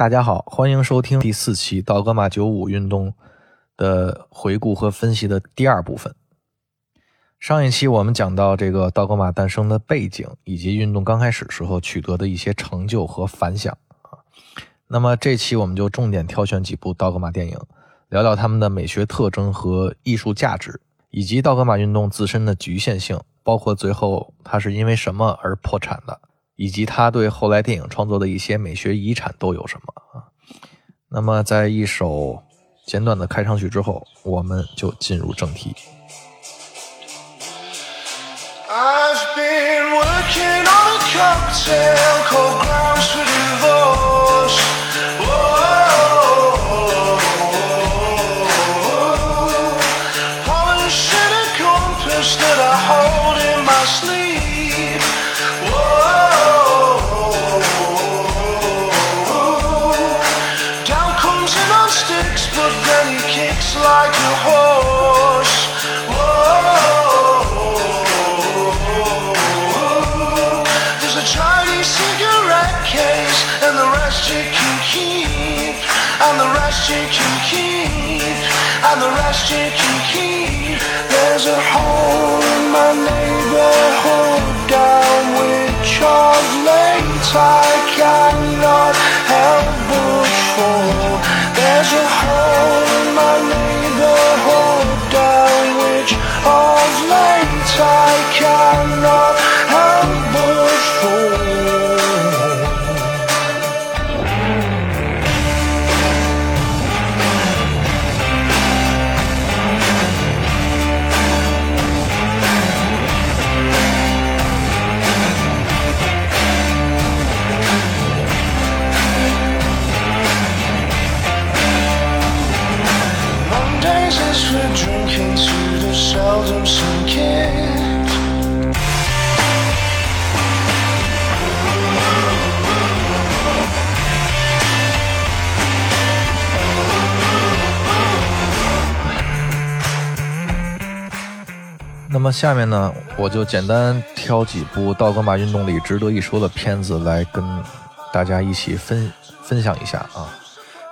大家好，欢迎收听第四期道格玛九五运动的回顾和分析的第二部分。上一期我们讲到这个道格玛诞生的背景，以及运动刚开始时候取得的一些成就和反响啊。那么这期我们就重点挑选几部道格玛电影，聊聊他们的美学特征和艺术价值，以及道格玛运动自身的局限性，包括最后它是因为什么而破产的。以及他对后来电影创作的一些美学遗产都有什么啊？那么，在一首简短的开场曲之后，我们就进入正题。kitchen key. There's a hole in my neighborhood down with Charles Lane. 那么下面呢，我就简单挑几部道格玛运动里值得一说的片子来跟大家一起分分享一下啊。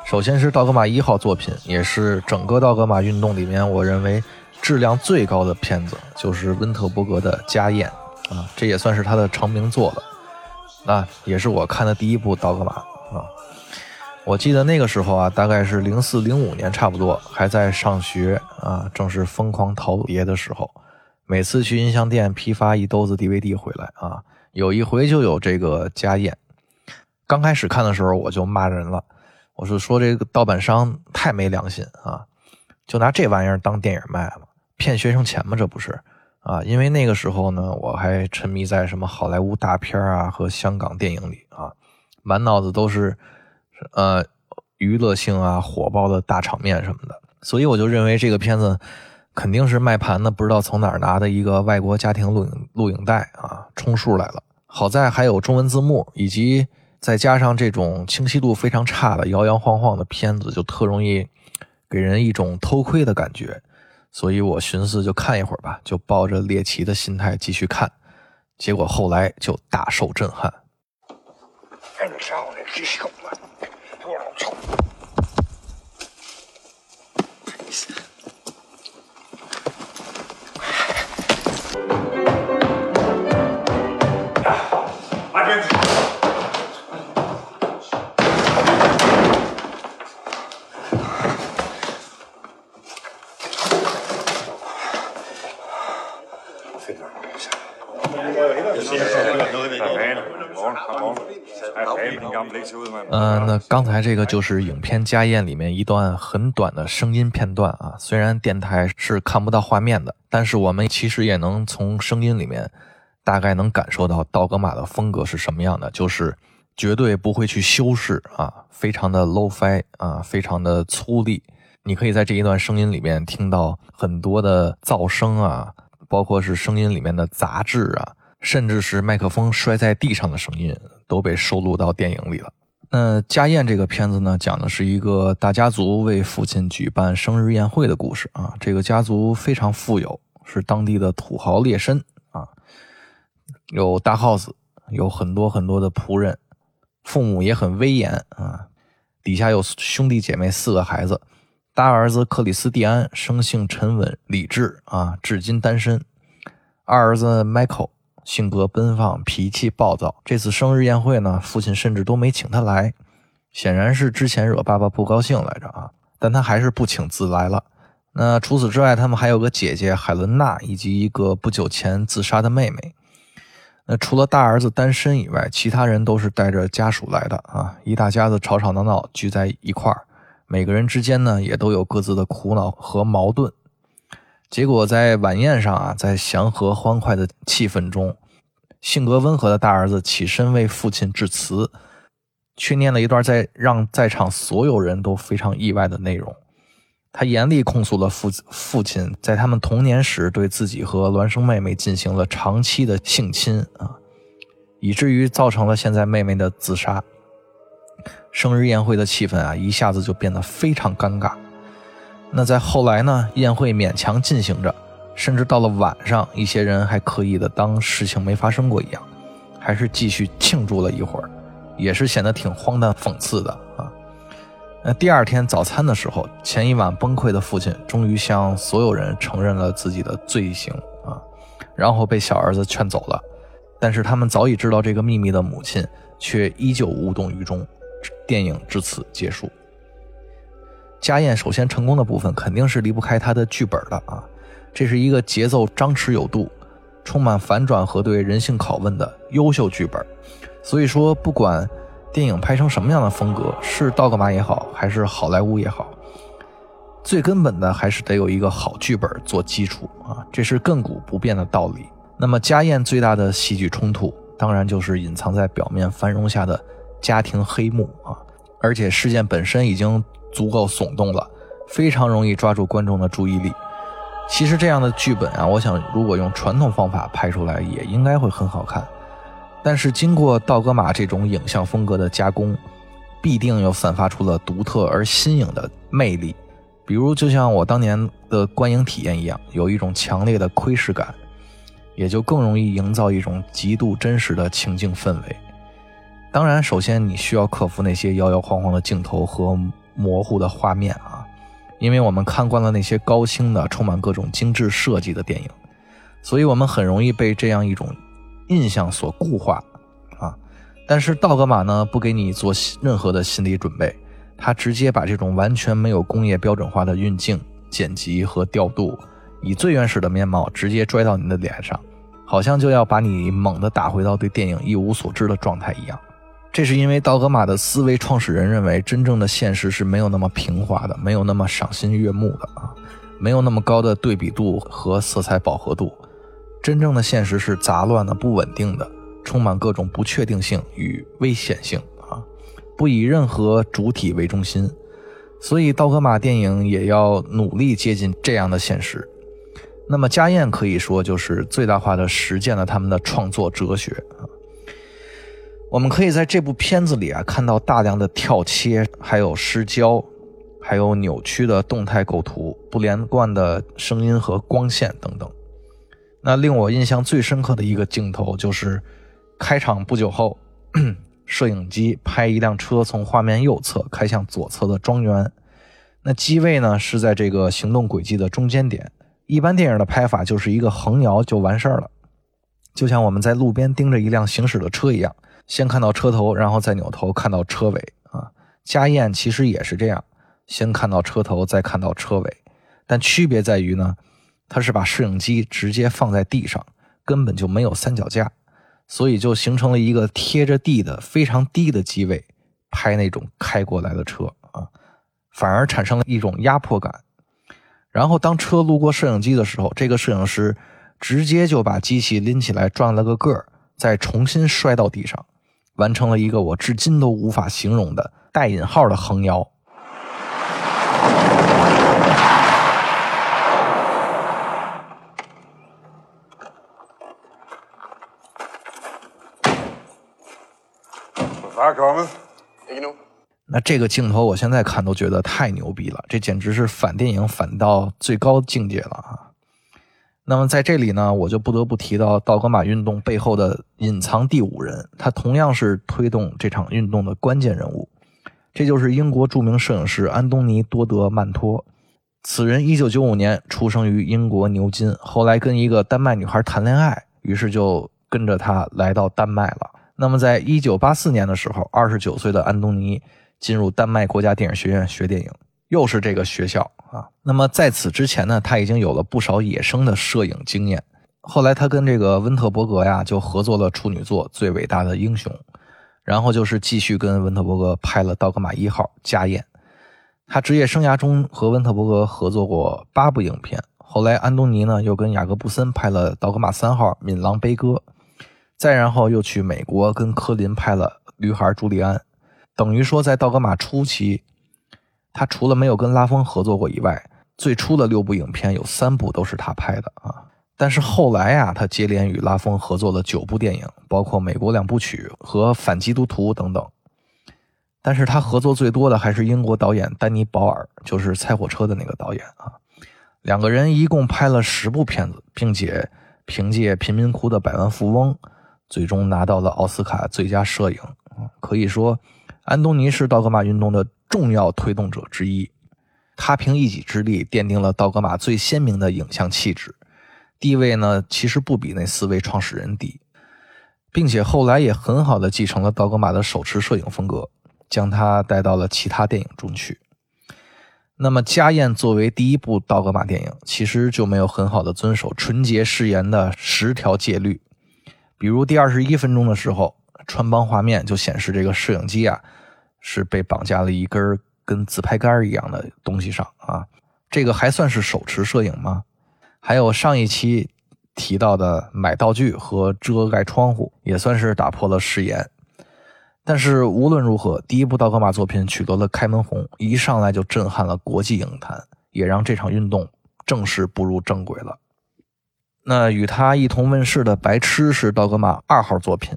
首先是道格玛一号作品，也是整个道格玛运动里面我认为质量最高的片子，就是温特伯格的《家宴》啊，这也算是他的成名作了啊，也是我看的第一部道格玛啊。我记得那个时候啊，大概是零四零五年差不多，还在上学啊，正是疯狂淘碟的时候。每次去音像店批发一兜子 DVD 回来啊，有一回就有这个家宴。刚开始看的时候我就骂人了，我是说这个盗版商太没良心啊，就拿这玩意儿当电影卖了，骗学生钱吗？这不是啊？因为那个时候呢，我还沉迷在什么好莱坞大片啊和香港电影里啊，满脑子都是呃娱乐性啊、火爆的大场面什么的，所以我就认为这个片子。肯定是卖盘的，不知道从哪儿拿的一个外国家庭录影录影带啊，充数来了。好在还有中文字幕，以及再加上这种清晰度非常差的摇摇晃晃的片子，就特容易给人一种偷窥的感觉。所以我寻思就看一会儿吧，就抱着猎奇的心态继续看。结果后来就大受震撼。嗯，那刚才这个就是影片《家宴》里面一段很短的声音片段啊。虽然电台是看不到画面的，但是我们其实也能从声音里面大概能感受到道格玛的风格是什么样的，就是绝对不会去修饰啊，非常的 low-fi 啊，非常的粗粝。你可以在这一段声音里面听到很多的噪声啊，包括是声音里面的杂质啊。甚至是麦克风摔在地上的声音都被收录到电影里了。那《家宴》这个片子呢，讲的是一个大家族为父亲举办生日宴会的故事啊。这个家族非常富有，是当地的土豪劣绅啊，有大 house，有很多很多的仆人，父母也很威严啊。底下有兄弟姐妹四个孩子。大儿子克里斯蒂安生性沉稳理智啊，至今单身。二儿子 Michael 性格奔放，脾气暴躁。这次生日宴会呢，父亲甚至都没请他来，显然是之前惹爸爸不高兴来着啊。但他还是不请自来了。那除此之外，他们还有个姐姐海伦娜，以及一个不久前自杀的妹妹。那除了大儿子单身以外，其他人都是带着家属来的啊，一大家子吵吵闹闹聚在一块儿。每个人之间呢，也都有各自的苦恼和矛盾。结果在晚宴上啊，在祥和欢快的气氛中，性格温和的大儿子起身为父亲致辞，却念了一段在让在场所有人都非常意外的内容。他严厉控诉了父父亲在他们童年时对自己和孪生妹妹进行了长期的性侵啊，以至于造成了现在妹妹的自杀。生日宴会的气氛啊，一下子就变得非常尴尬。那在后来呢，宴会勉强进行着，甚至到了晚上，一些人还刻意的当事情没发生过一样，还是继续庆祝了一会儿，也是显得挺荒诞讽刺的啊。那第二天早餐的时候，前一晚崩溃的父亲终于向所有人承认了自己的罪行啊，然后被小儿子劝走了。但是他们早已知道这个秘密的母亲，却依旧无动于衷。电影至此结束。家宴首先成功的部分肯定是离不开他的剧本的啊，这是一个节奏张弛有度、充满反转和对人性拷问的优秀剧本。所以说，不管电影拍成什么样的风格，是道格玛也好，还是好莱坞也好，最根本的还是得有一个好剧本做基础啊，这是亘古不变的道理。那么家宴最大的戏剧冲突，当然就是隐藏在表面繁荣下的。家庭黑幕啊，而且事件本身已经足够耸动了，非常容易抓住观众的注意力。其实这样的剧本啊，我想如果用传统方法拍出来，也应该会很好看。但是经过道格玛这种影像风格的加工，必定又散发出了独特而新颖的魅力。比如，就像我当年的观影体验一样，有一种强烈的窥视感，也就更容易营造一种极度真实的情境氛围。当然，首先你需要克服那些摇摇晃晃的镜头和模糊的画面啊，因为我们看惯了那些高清的、充满各种精致设计的电影，所以我们很容易被这样一种印象所固化啊。但是道格玛呢，不给你做任何的心理准备，他直接把这种完全没有工业标准化的运镜、剪辑和调度，以最原始的面貌直接拽到你的脸上，好像就要把你猛地打回到对电影一无所知的状态一样。这是因为道格玛的思维创始人认为，真正的现实是没有那么平滑的，没有那么赏心悦目的啊，没有那么高的对比度和色彩饱和度。真正的现实是杂乱的、不稳定的，充满各种不确定性与危险性啊，不以任何主体为中心。所以，道格玛电影也要努力接近这样的现实。那么，家宴可以说就是最大化的实践了他们的创作哲学啊。我们可以在这部片子里啊看到大量的跳切，还有失焦，还有扭曲的动态构图、不连贯的声音和光线等等。那令我印象最深刻的一个镜头就是开场不久后，摄影机拍一辆车从画面右侧开向左侧的庄园。那机位呢是在这个行动轨迹的中间点。一般电影的拍法就是一个横摇就完事儿了，就像我们在路边盯着一辆行驶的车一样。先看到车头，然后再扭头看到车尾啊。家宴其实也是这样，先看到车头，再看到车尾，但区别在于呢，它是把摄影机直接放在地上，根本就没有三脚架，所以就形成了一个贴着地的非常低的机位拍那种开过来的车啊，反而产生了一种压迫感。然后当车路过摄影机的时候，这个摄影师直接就把机器拎起来转了个个儿，再重新摔到地上。完成了一个我至今都无法形容的带引号的横摇。那这个镜头，我现在看都觉得太牛逼了，这简直是反电影反到最高境界了啊！那么在这里呢，我就不得不提到道格玛运动背后的隐藏第五人，他同样是推动这场运动的关键人物。这就是英国著名摄影师安东尼多德曼托。此人一九九五年出生于英国牛津，后来跟一个丹麦女孩谈恋爱，于是就跟着她来到丹麦了。那么，在一九八四年的时候，二十九岁的安东尼进入丹麦国家电影学院学电影，又是这个学校啊。那么在此之前呢，他已经有了不少野生的摄影经验。后来他跟这个温特伯格呀就合作了处女作《最伟大的英雄》，然后就是继续跟温特伯格拍了《道格玛一号》《家宴》。他职业生涯中和温特伯格合作过八部影片，后来安东尼呢又跟雅各布森拍了《道格玛三号》《敏郎悲歌》，再然后又去美国跟科林拍了《驴孩朱利安》，等于说在道格玛初期，他除了没有跟拉风合作过以外，最初的六部影片有三部都是他拍的啊。但是后来呀，他接连与拉风合作了九部电影，包括《美国两部曲》和《反基督徒》等等。但是他合作最多的还是英国导演丹尼·保尔，就是《猜火车》的那个导演啊。两个人一共拍了十部片子，并且凭借《贫民窟的百万富翁》最终拿到了奥斯卡最佳摄影。可以说，安东尼是道格玛运动的重要推动者之一。他凭一己之力奠定了道格玛最鲜明的影像气质，地位呢其实不比那四位创始人低，并且后来也很好的继承了道格玛的手持摄影风格。将他带到了其他电影中去。那么，《家宴》作为第一部道格玛电影，其实就没有很好的遵守纯洁誓言的十条戒律。比如，第二十一分钟的时候，穿帮画面就显示这个摄影机啊是被绑架了一根跟自拍杆一样的东西上啊，这个还算是手持摄影吗？还有上一期提到的买道具和遮盖窗户，也算是打破了誓言。但是无论如何，第一部道格玛作品取得了开门红，一上来就震撼了国际影坛，也让这场运动正式步入正轨了。那与他一同问世的《白痴》是道格玛二号作品，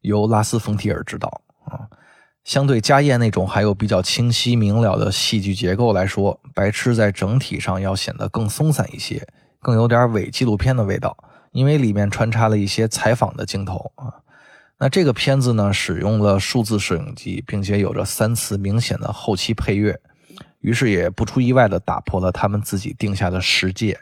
由拉斯冯提尔执导。相对《家宴》那种还有比较清晰明了的戏剧结构来说，《白痴》在整体上要显得更松散一些，更有点伪纪录片的味道，因为里面穿插了一些采访的镜头啊。那这个片子呢，使用了数字摄影机，并且有着三次明显的后期配乐，于是也不出意外的打破了他们自己定下的十戒。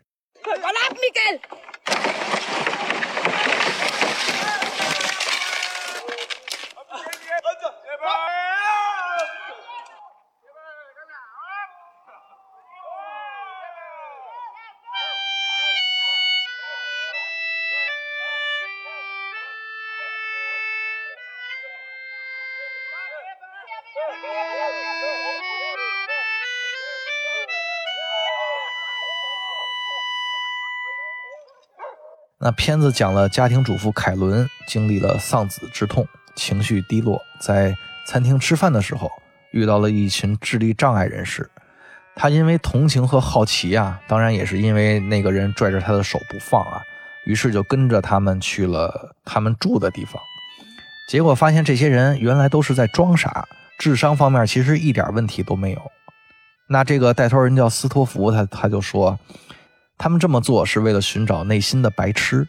那片子讲了家庭主妇凯伦经历了丧子之痛，情绪低落，在餐厅吃饭的时候遇到了一群智力障碍人士。他因为同情和好奇啊，当然也是因为那个人拽着他的手不放啊，于是就跟着他们去了他们住的地方。结果发现这些人原来都是在装傻，智商方面其实一点问题都没有。那这个带头人叫斯托弗，他他就说。他们这么做是为了寻找内心的白痴，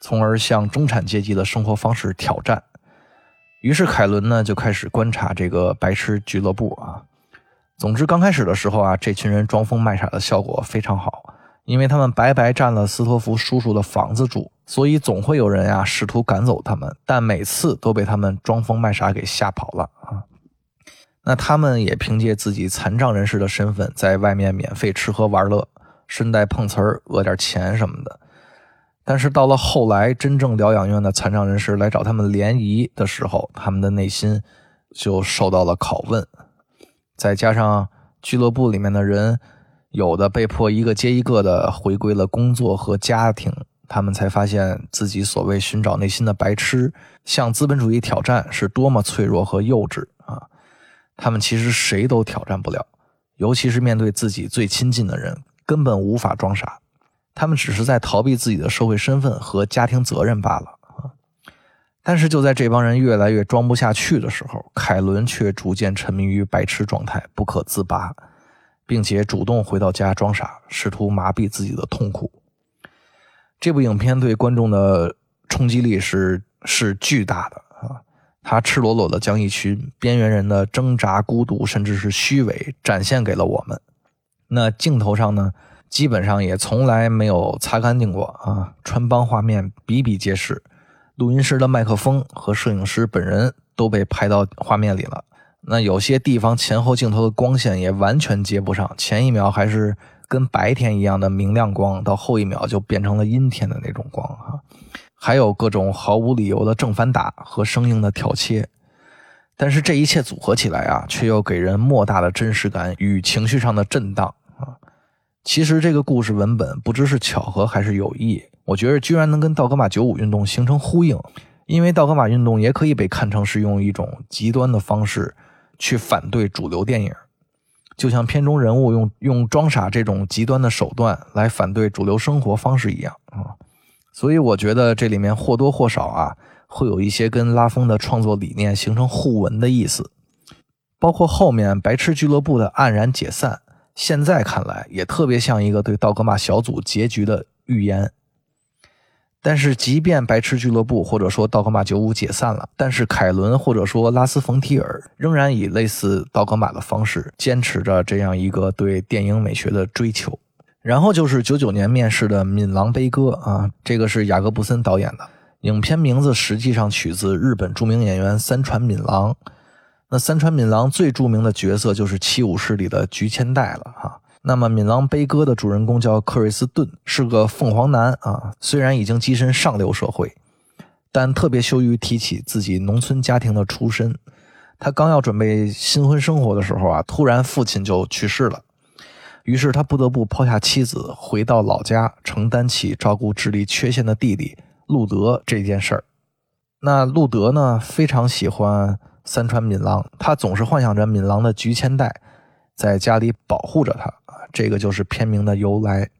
从而向中产阶级的生活方式挑战。于是凯伦呢就开始观察这个白痴俱乐部啊。总之，刚开始的时候啊，这群人装疯卖傻的效果非常好，因为他们白白占了斯托夫叔叔的房子住，所以总会有人呀试图赶走他们，但每次都被他们装疯卖傻给吓跑了啊。那他们也凭借自己残障人士的身份，在外面免费吃喝玩乐。顺带碰瓷儿讹点钱什么的，但是到了后来，真正疗养院的残障人士来找他们联谊的时候，他们的内心就受到了拷问。再加上俱乐部里面的人，有的被迫一个接一个的回归了工作和家庭，他们才发现自己所谓寻找内心的白痴，向资本主义挑战是多么脆弱和幼稚啊！他们其实谁都挑战不了，尤其是面对自己最亲近的人。根本无法装傻，他们只是在逃避自己的社会身份和家庭责任罢了啊！但是就在这帮人越来越装不下去的时候，凯伦却逐渐沉迷于白痴状态，不可自拔，并且主动回到家装傻，试图麻痹自己的痛苦。这部影片对观众的冲击力是是巨大的啊！他赤裸裸的将一群边缘人的挣扎、孤独，甚至是虚伪展现给了我们。那镜头上呢，基本上也从来没有擦干净过啊，穿帮画面比比皆是。录音师的麦克风和摄影师本人都被拍到画面里了。那有些地方前后镜头的光线也完全接不上，前一秒还是跟白天一样的明亮光，到后一秒就变成了阴天的那种光哈。还有各种毫无理由的正反打和生硬的挑切，但是这一切组合起来啊，却又给人莫大的真实感与情绪上的震荡。其实这个故事文本不知是巧合还是有意，我觉得居然能跟道格玛九五运动形成呼应，因为道格玛运动也可以被看成是用一种极端的方式去反对主流电影，就像片中人物用用装傻这种极端的手段来反对主流生活方式一样啊。所以我觉得这里面或多或少啊，会有一些跟拉风的创作理念形成互文的意思，包括后面白痴俱乐部的黯然解散，现在看来也特别像一个对道格玛小组结局的预言。但是，即便白痴俱乐部或者说道格玛九五解散了，但是凯伦或者说拉斯冯提尔仍然以类似道格玛的方式坚持着这样一个对电影美学的追求。然后就是九九年面世的《闽狼悲歌》啊，这个是雅各布森导演的影片，名字实际上取自日本著名演员三船敏郎。那三川敏郎最著名的角色就是《七武士》里的菊千代了哈。那么《敏郎悲歌》的主人公叫克瑞斯顿，是个凤凰男啊。虽然已经跻身上流社会，但特别羞于提起自己农村家庭的出身。他刚要准备新婚生活的时候啊，突然父亲就去世了。于是他不得不抛下妻子，回到老家，承担起照顾智力缺陷的弟弟路德这件事儿。那路德呢，非常喜欢三川敏郎，他总是幻想着敏郎的菊千代在家里保护着他，这个就是片名的由来。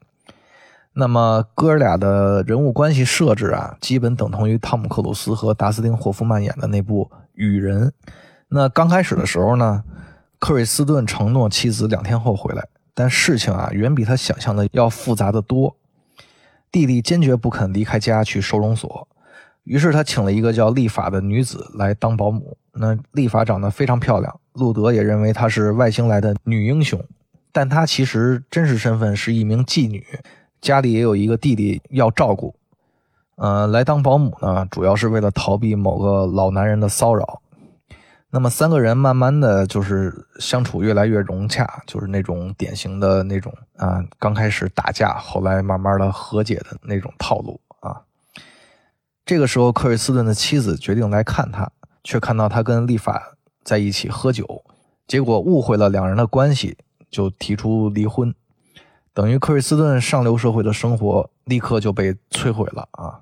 那么哥俩的人物关系设置啊，基本等同于汤姆克鲁斯和达斯汀霍夫曼演的那部《雨人》。那刚开始的时候呢，克瑞斯顿承诺妻子两天后回来。但事情啊，远比他想象的要复杂的多。弟弟坚决不肯离开家去收容所，于是他请了一个叫丽法的女子来当保姆。那丽法长得非常漂亮，路德也认为她是外星来的女英雄，但她其实真实身份是一名妓女，家里也有一个弟弟要照顾。呃，来当保姆呢，主要是为了逃避某个老男人的骚扰。那么三个人慢慢的就是相处越来越融洽，就是那种典型的那种啊，刚开始打架，后来慢慢的和解的那种套路啊。这个时候，克瑞斯顿的妻子决定来看他，却看到他跟立法在一起喝酒，结果误会了两人的关系，就提出离婚，等于克瑞斯顿上流社会的生活立刻就被摧毁了啊。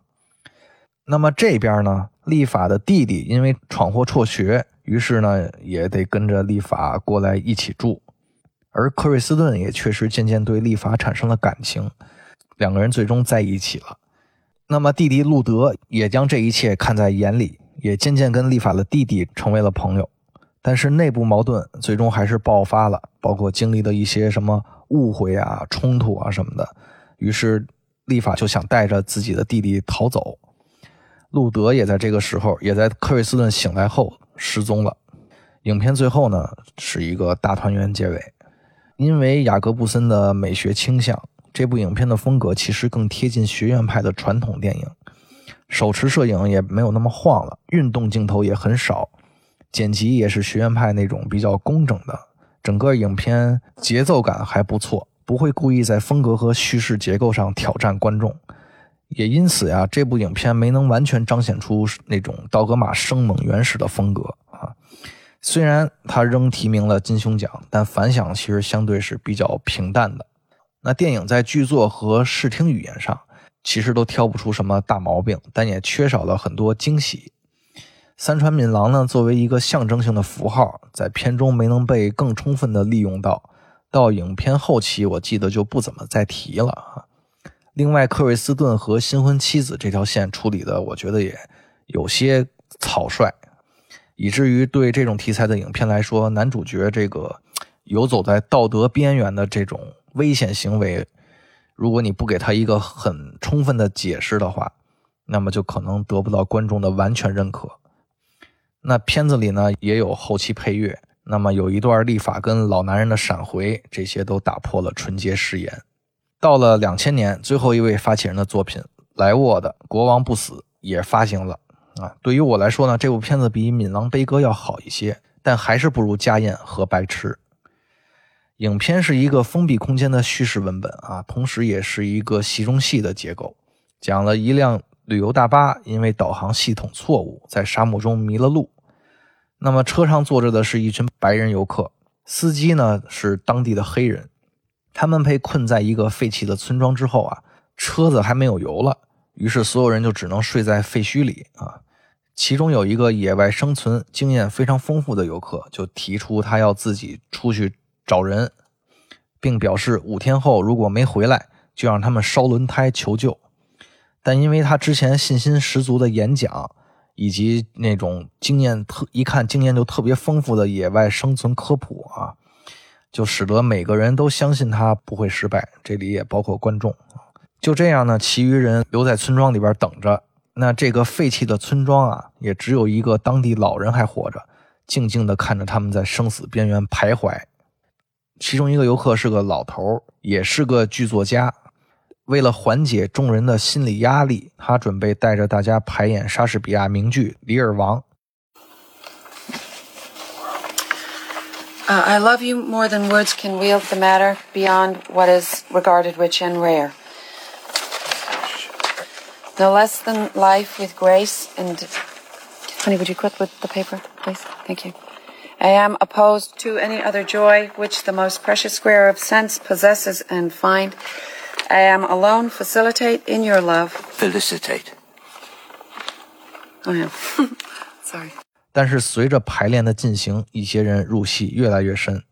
那么这边呢，立法的弟弟因为闯祸辍学。于是呢，也得跟着立法过来一起住，而克瑞斯顿也确实渐渐对立法产生了感情，两个人最终在一起了。那么弟弟路德也将这一切看在眼里，也渐渐跟立法的弟弟成为了朋友。但是内部矛盾最终还是爆发了，包括经历的一些什么误会啊、冲突啊什么的。于是立法就想带着自己的弟弟逃走，路德也在这个时候，也在克瑞斯顿醒来后。失踪了。影片最后呢是一个大团圆结尾。因为雅各布森的美学倾向，这部影片的风格其实更贴近学院派的传统电影，手持摄影也没有那么晃了，运动镜头也很少，剪辑也是学院派那种比较工整的。整个影片节奏感还不错，不会故意在风格和叙事结构上挑战观众。也因此呀，这部影片没能完全彰显出那种道格玛生猛原始的风格啊。虽然他仍提名了金熊奖，但反响其实相对是比较平淡的。那电影在剧作和视听语言上其实都挑不出什么大毛病，但也缺少了很多惊喜。三川敏郎呢，作为一个象征性的符号，在片中没能被更充分的利用到。到影片后期，我记得就不怎么再提了啊。另外，克瑞斯顿和新婚妻子这条线处理的，我觉得也有些草率，以至于对这种题材的影片来说，男主角这个游走在道德边缘的这种危险行为，如果你不给他一个很充分的解释的话，那么就可能得不到观众的完全认可。那片子里呢也有后期配乐，那么有一段立法跟老男人的闪回，这些都打破了纯洁誓言。到了两千年，最后一位发起人的作品莱沃的《国王不死》也发行了。啊，对于我来说呢，这部片子比《闽狼悲歌》要好一些，但还是不如《家宴》和《白痴》。影片是一个封闭空间的叙事文本啊，同时也是一个戏中戏的结构，讲了一辆旅游大巴因为导航系统错误，在沙漠中迷了路。那么车上坐着的是一群白人游客，司机呢是当地的黑人，他们被困在一个废弃的村庄之后啊，车子还没有油了。于是所有人就只能睡在废墟里啊。其中有一个野外生存经验非常丰富的游客，就提出他要自己出去找人，并表示五天后如果没回来，就让他们烧轮胎求救。但因为他之前信心十足的演讲，以及那种经验特一看经验就特别丰富的野外生存科普啊，就使得每个人都相信他不会失败。这里也包括观众。就这样呢，其余人留在村庄里边等着。那这个废弃的村庄啊，也只有一个当地老人还活着，静静地看着他们在生死边缘徘徊。其中一个游客是个老头，也是个剧作家。为了缓解众人的心理压力，他准备带着大家排演莎士比亚名剧《李尔王》。I love you more than words can wield the matter beyond what is regarded rich and rare. No less than life with grace and. Honey, would you quit with the paper, please? Thank you. I am opposed to any other joy which the most precious square of sense possesses and find. I am alone facilitate in your love. Felicitate. Oh, yeah. Sorry. 但是随着排练的进行，一些人入戏越来越深。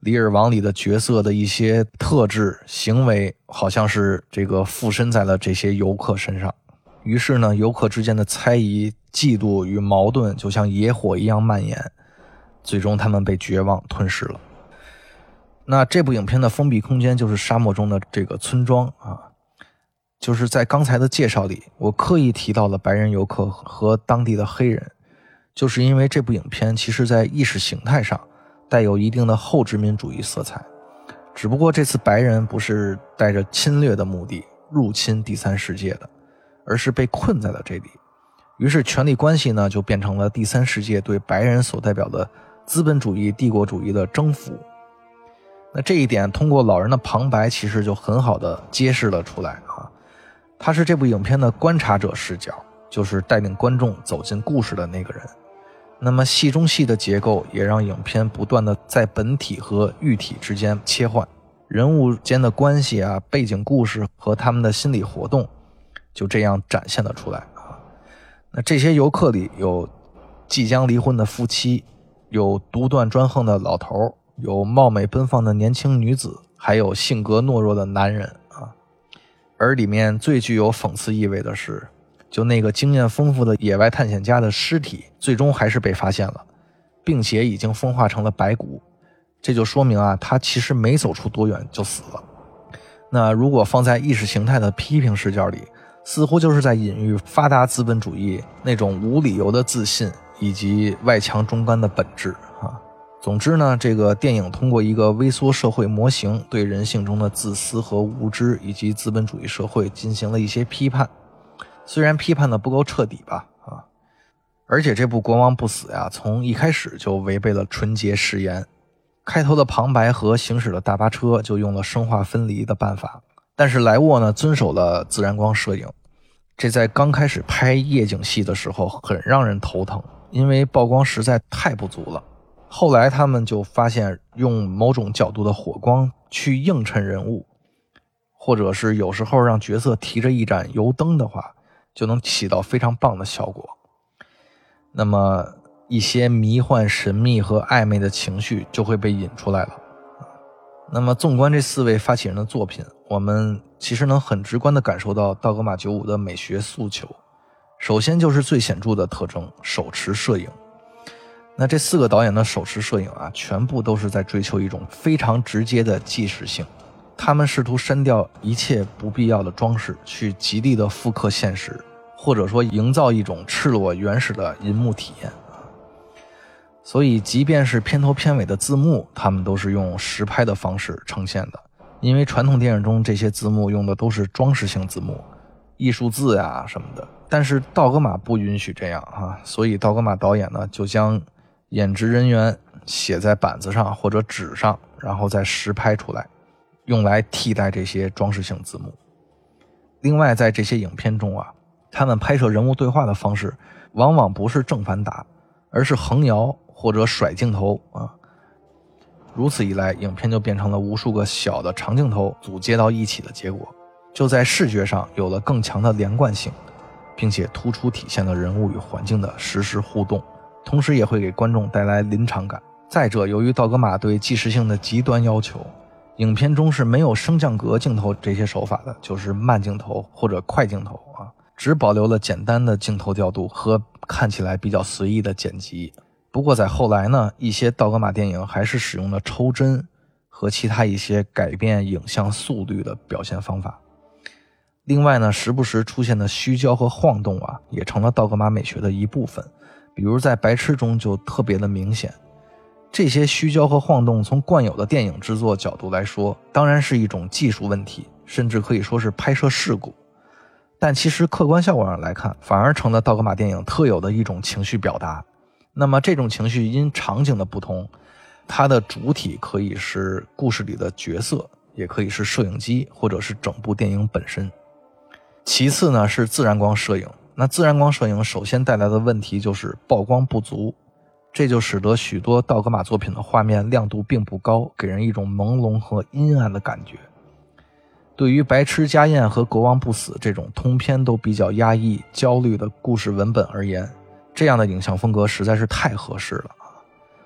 李尔王里的角色的一些特质、行为，好像是这个附身在了这些游客身上。于是呢，游客之间的猜疑、嫉妒与矛盾就像野火一样蔓延，最终他们被绝望吞噬了。那这部影片的封闭空间就是沙漠中的这个村庄啊，就是在刚才的介绍里，我刻意提到了白人游客和当地的黑人，就是因为这部影片其实在意识形态上带有一定的后殖民主义色彩，只不过这次白人不是带着侵略的目的入侵第三世界的。而是被困在了这里，于是权力关系呢就变成了第三世界对白人所代表的资本主义帝国主义的征服。那这一点通过老人的旁白其实就很好的揭示了出来啊，他是这部影片的观察者视角，就是带领观众走进故事的那个人。那么戏中戏的结构也让影片不断的在本体和喻体之间切换，人物间的关系啊，背景故事和他们的心理活动。就这样展现了出来啊！那这些游客里有即将离婚的夫妻，有独断专横的老头，有貌美奔放的年轻女子，还有性格懦弱的男人啊。而里面最具有讽刺意味的是，就那个经验丰富的野外探险家的尸体，最终还是被发现了，并且已经风化成了白骨。这就说明啊，他其实没走出多远就死了。那如果放在意识形态的批评视角里，似乎就是在隐喻发达资本主义那种无理由的自信以及外强中干的本质啊。总之呢，这个电影通过一个微缩社会模型，对人性中的自私和无知以及资本主义社会进行了一些批判。虽然批判的不够彻底吧，啊，而且这部《国王不死》呀，从一开始就违背了纯洁誓言。开头的旁白和行驶的大巴车就用了生化分离的办法。但是莱沃呢遵守了自然光摄影，这在刚开始拍夜景戏的时候很让人头疼，因为曝光实在太不足了。后来他们就发现，用某种角度的火光去映衬人物，或者是有时候让角色提着一盏油灯的话，就能起到非常棒的效果。那么一些迷幻、神秘和暧昧的情绪就会被引出来了。那么，纵观这四位发起人的作品，我们其实能很直观地感受到道格玛九五的美学诉求。首先就是最显著的特征——手持摄影。那这四个导演的手持摄影啊，全部都是在追求一种非常直接的纪实性。他们试图删掉一切不必要的装饰，去极力的复刻现实，或者说营造一种赤裸原始的银幕体验。所以即便是片头片尾的字幕，他们都是用实拍的方式呈现的。因为传统电影中这些字幕用的都是装饰性字幕，艺术字呀什么的。但是道格玛不允许这样啊，所以道格玛导演呢就将演职人员写在板子上或者纸上，然后再实拍出来，用来替代这些装饰性字幕。另外，在这些影片中啊，他们拍摄人物对话的方式往往不是正反打，而是横摇或者甩镜头啊。如此一来，影片就变成了无数个小的长镜头组接到一起的结果，就在视觉上有了更强的连贯性，并且突出体现了人物与环境的实时互动，同时也会给观众带来临场感。再者，由于道格玛对即时性的极端要求。影片中是没有升降格镜头这些手法的，就是慢镜头或者快镜头啊，只保留了简单的镜头调度和看起来比较随意的剪辑。不过在后来呢，一些道格玛电影还是使用了抽帧和其他一些改变影像速率的表现方法。另外呢，时不时出现的虚焦和晃动啊，也成了道格玛美学的一部分，比如在《白痴》中就特别的明显。这些虚焦和晃动，从惯有的电影制作角度来说，当然是一种技术问题，甚至可以说是拍摄事故。但其实客观效果上来看，反而成了道格玛电影特有的一种情绪表达。那么这种情绪因场景的不同，它的主体可以是故事里的角色，也可以是摄影机，或者是整部电影本身。其次呢是自然光摄影，那自然光摄影首先带来的问题就是曝光不足。这就使得许多道格玛作品的画面亮度并不高，给人一种朦胧和阴暗的感觉。对于《白痴家宴》和《国王不死》这种通篇都比较压抑、焦虑的故事文本而言，这样的影像风格实在是太合适了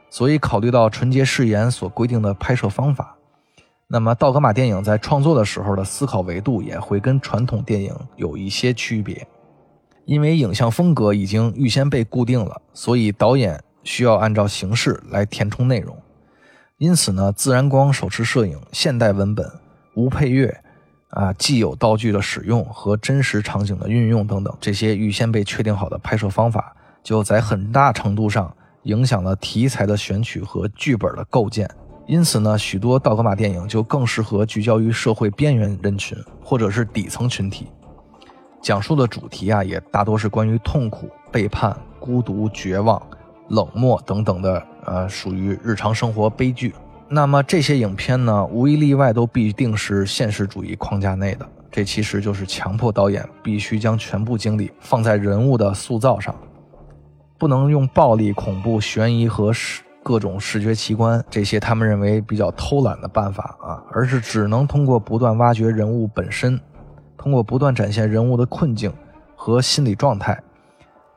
所以，考虑到纯洁誓言所规定的拍摄方法，那么道格玛电影在创作的时候的思考维度也会跟传统电影有一些区别。因为影像风格已经预先被固定了，所以导演。需要按照形式来填充内容，因此呢，自然光手持摄影、现代文本、无配乐，啊，既有道具的使用和真实场景的运用等等，这些预先被确定好的拍摄方法，就在很大程度上影响了题材的选取和剧本的构建。因此呢，许多道格玛电影就更适合聚焦于社会边缘人群或者是底层群体，讲述的主题啊，也大多是关于痛苦、背叛、孤独、绝望。冷漠等等的，呃，属于日常生活悲剧。那么这些影片呢，无一例外都必定是现实主义框架内的。这其实就是强迫导演必须将全部精力放在人物的塑造上，不能用暴力、恐怖、悬疑和各种视觉奇观这些他们认为比较偷懒的办法啊，而是只能通过不断挖掘人物本身，通过不断展现人物的困境和心理状态。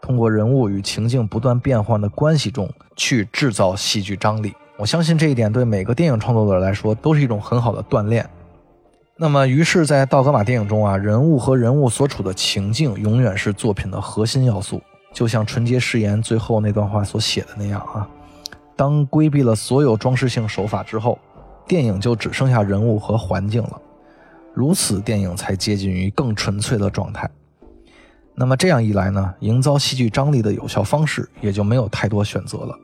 通过人物与情境不断变换的关系中去制造戏剧张力，我相信这一点对每个电影创作者来说都是一种很好的锻炼。那么，于是，在道格玛电影中啊，人物和人物所处的情境永远是作品的核心要素。就像《纯洁誓言》最后那段话所写的那样啊，当规避了所有装饰性手法之后，电影就只剩下人物和环境了。如此，电影才接近于更纯粹的状态。那么这样一来呢，营造戏剧张力的有效方式也就没有太多选择了。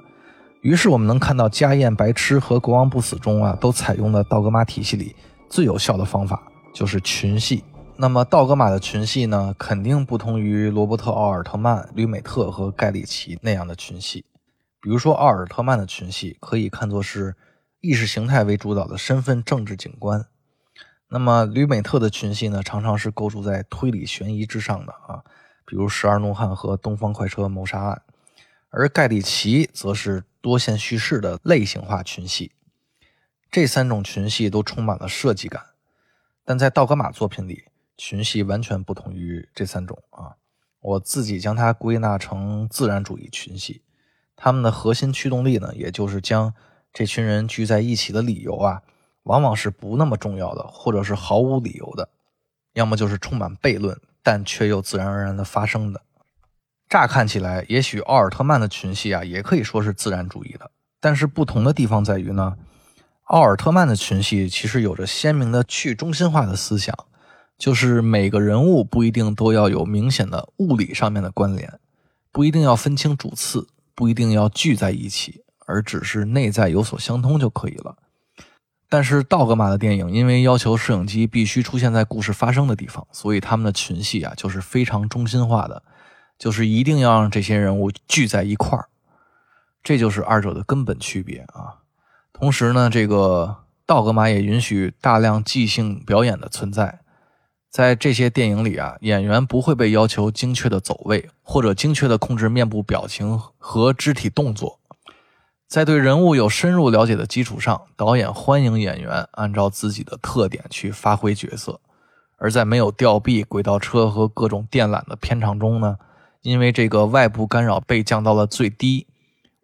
于是我们能看到《家宴》《白痴》和《国王不死》中啊，都采用了道格玛体系里最有效的方法，就是群戏。那么道格玛的群戏呢，肯定不同于罗伯特·奥尔特曼、吕美特和盖里奇那样的群戏。比如说奥尔特曼的群戏可以看作是意识形态为主导的身份政治景观，那么吕美特的群戏呢，常常是构筑在推理悬疑之上的啊。比如《十二怒汉》和《东方快车谋杀案》，而盖里奇则是多线叙事的类型化群戏。这三种群戏都充满了设计感，但在道格玛作品里，群戏完全不同于这三种啊。我自己将它归纳成自然主义群戏，他们的核心驱动力呢，也就是将这群人聚在一起的理由啊，往往是不那么重要的，或者是毫无理由的，要么就是充满悖论。但却又自然而然的发生的，乍看起来，也许奥尔特曼的群戏啊，也可以说是自然主义的。但是不同的地方在于呢，奥尔特曼的群戏其实有着鲜明的去中心化的思想，就是每个人物不一定都要有明显的物理上面的关联，不一定要分清主次，不一定要聚在一起而只是内在有所相通就可以了。但是道格玛的电影因为要求摄影机必须出现在故事发生的地方，所以他们的群戏啊就是非常中心化的，就是一定要让这些人物聚在一块儿，这就是二者的根本区别啊。同时呢，这个道格玛也允许大量即兴表演的存在。在这些电影里啊，演员不会被要求精确的走位，或者精确的控制面部表情和肢体动作。在对人物有深入了解的基础上，导演欢迎演员按照自己的特点去发挥角色。而在没有吊臂、轨道车和各种电缆的片场中呢，因为这个外部干扰被降到了最低，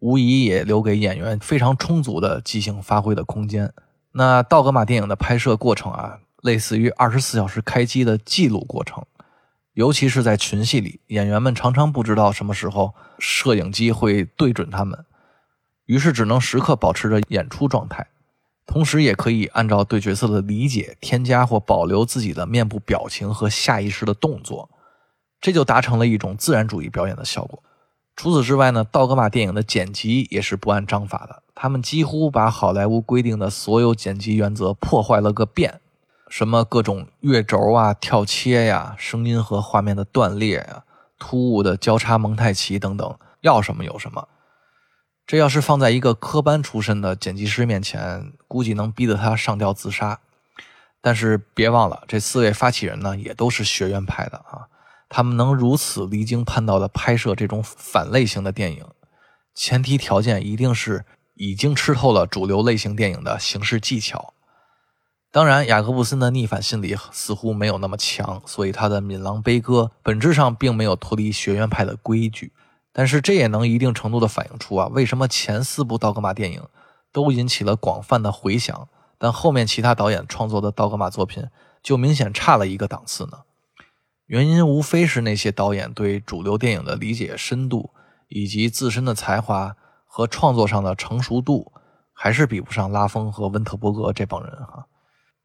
无疑也留给演员非常充足的即兴发挥的空间。那道格玛电影的拍摄过程啊。类似于二十四小时开机的记录过程，尤其是在群戏里，演员们常常不知道什么时候摄影机会对准他们，于是只能时刻保持着演出状态，同时也可以按照对角色的理解添加或保留自己的面部表情和下意识的动作，这就达成了一种自然主义表演的效果。除此之外呢，道格玛电影的剪辑也是不按章法的，他们几乎把好莱坞规定的所有剪辑原则破坏了个遍。什么各种乐轴啊、跳切呀、声音和画面的断裂呀、突兀的交叉蒙太奇等等，要什么有什么。这要是放在一个科班出身的剪辑师面前，估计能逼得他上吊自杀。但是别忘了，这四位发起人呢，也都是学院派的啊。他们能如此离经叛道的拍摄这种反类型的电影，前提条件一定是已经吃透了主流类型电影的形式技巧。当然，雅各布森的逆反心理似乎没有那么强，所以他的《闽狼悲歌》本质上并没有脱离学院派的规矩。但是这也能一定程度的反映出啊，为什么前四部道格玛电影都引起了广泛的回响，但后面其他导演创作的道格玛作品就明显差了一个档次呢？原因无非是那些导演对主流电影的理解深度，以及自身的才华和创作上的成熟度，还是比不上拉风和温特伯格这帮人哈。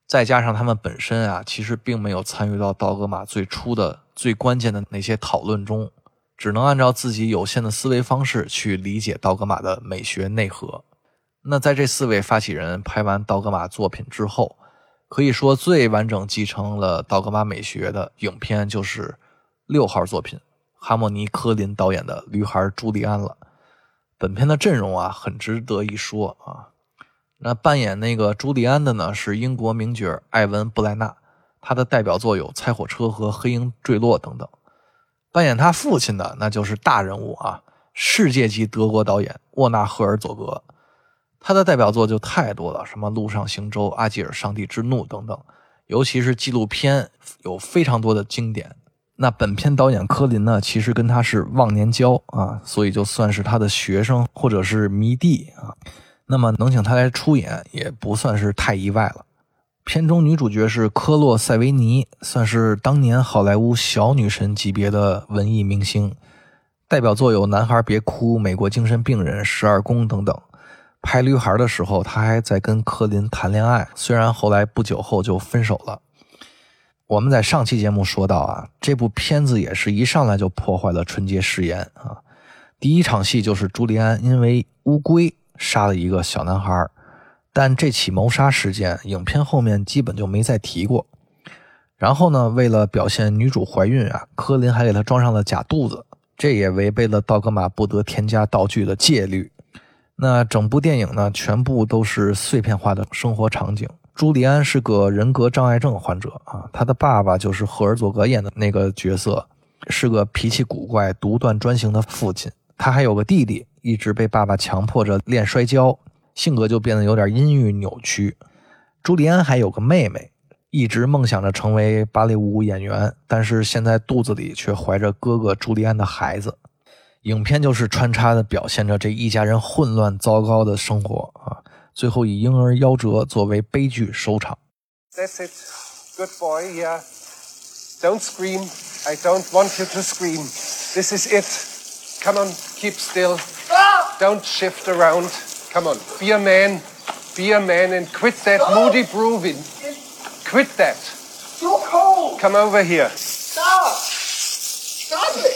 再加上他们本身啊，其实并没有参与到道格玛最初的最关键的那些讨论中，只能按照自己有限的思维方式去理解道格玛的美学内核。那在这四位发起人拍完道格玛作品之后，可以说最完整继承了道格玛美学的影片就是六号作品哈莫尼科林导演的《驴孩朱利安》了。本片的阵容啊，很值得一说啊。那扮演那个朱利安的呢，是英国名角艾文·布莱纳，他的代表作有《猜火车》和《黑鹰坠落》等等。扮演他父亲的那就是大人物啊，世界级德国导演沃纳赫尔佐格，他的代表作就太多了，什么《陆上行舟》《阿基尔上帝之怒》等等，尤其是纪录片有非常多的经典。那本片导演科林呢，其实跟他是忘年交啊，所以就算是他的学生或者是迷弟啊。那么能请他来出演也不算是太意外了。片中女主角是科洛塞维尼，算是当年好莱坞小女神级别的文艺明星，代表作有《男孩别哭》《美国精神病人》《十二宫》等等。拍《驴孩》的时候，她还在跟柯林谈恋爱，虽然后来不久后就分手了。我们在上期节目说到啊，这部片子也是一上来就破坏了纯洁誓言啊。第一场戏就是朱利安因为乌龟。杀了一个小男孩，但这起谋杀事件，影片后面基本就没再提过。然后呢，为了表现女主怀孕啊，科林还给她装上了假肚子，这也违背了道格玛不得添加道具的戒律。那整部电影呢，全部都是碎片化的生活场景。朱利安是个人格障碍症患者啊，他的爸爸就是赫尔佐格演的那个角色，是个脾气古怪、独断专行的父亲。他还有个弟弟。一直被爸爸强迫着练摔跤，性格就变得有点阴郁扭曲。朱利安还有个妹妹，一直梦想着成为芭蕾舞演员，但是现在肚子里却怀着哥哥朱利安的孩子。影片就是穿插的表现着这一家人混乱糟糕的生活啊，最后以婴儿夭折作为悲剧收场。That's it, good boy. Yeah, don't scream. I don't want you to scream. This is it. Come on, keep still. Don't shift around. Come on, be a man. Be a man and quit that Stop. moody brooding. Quit that. So cold. Come over here. Stop. Stop it.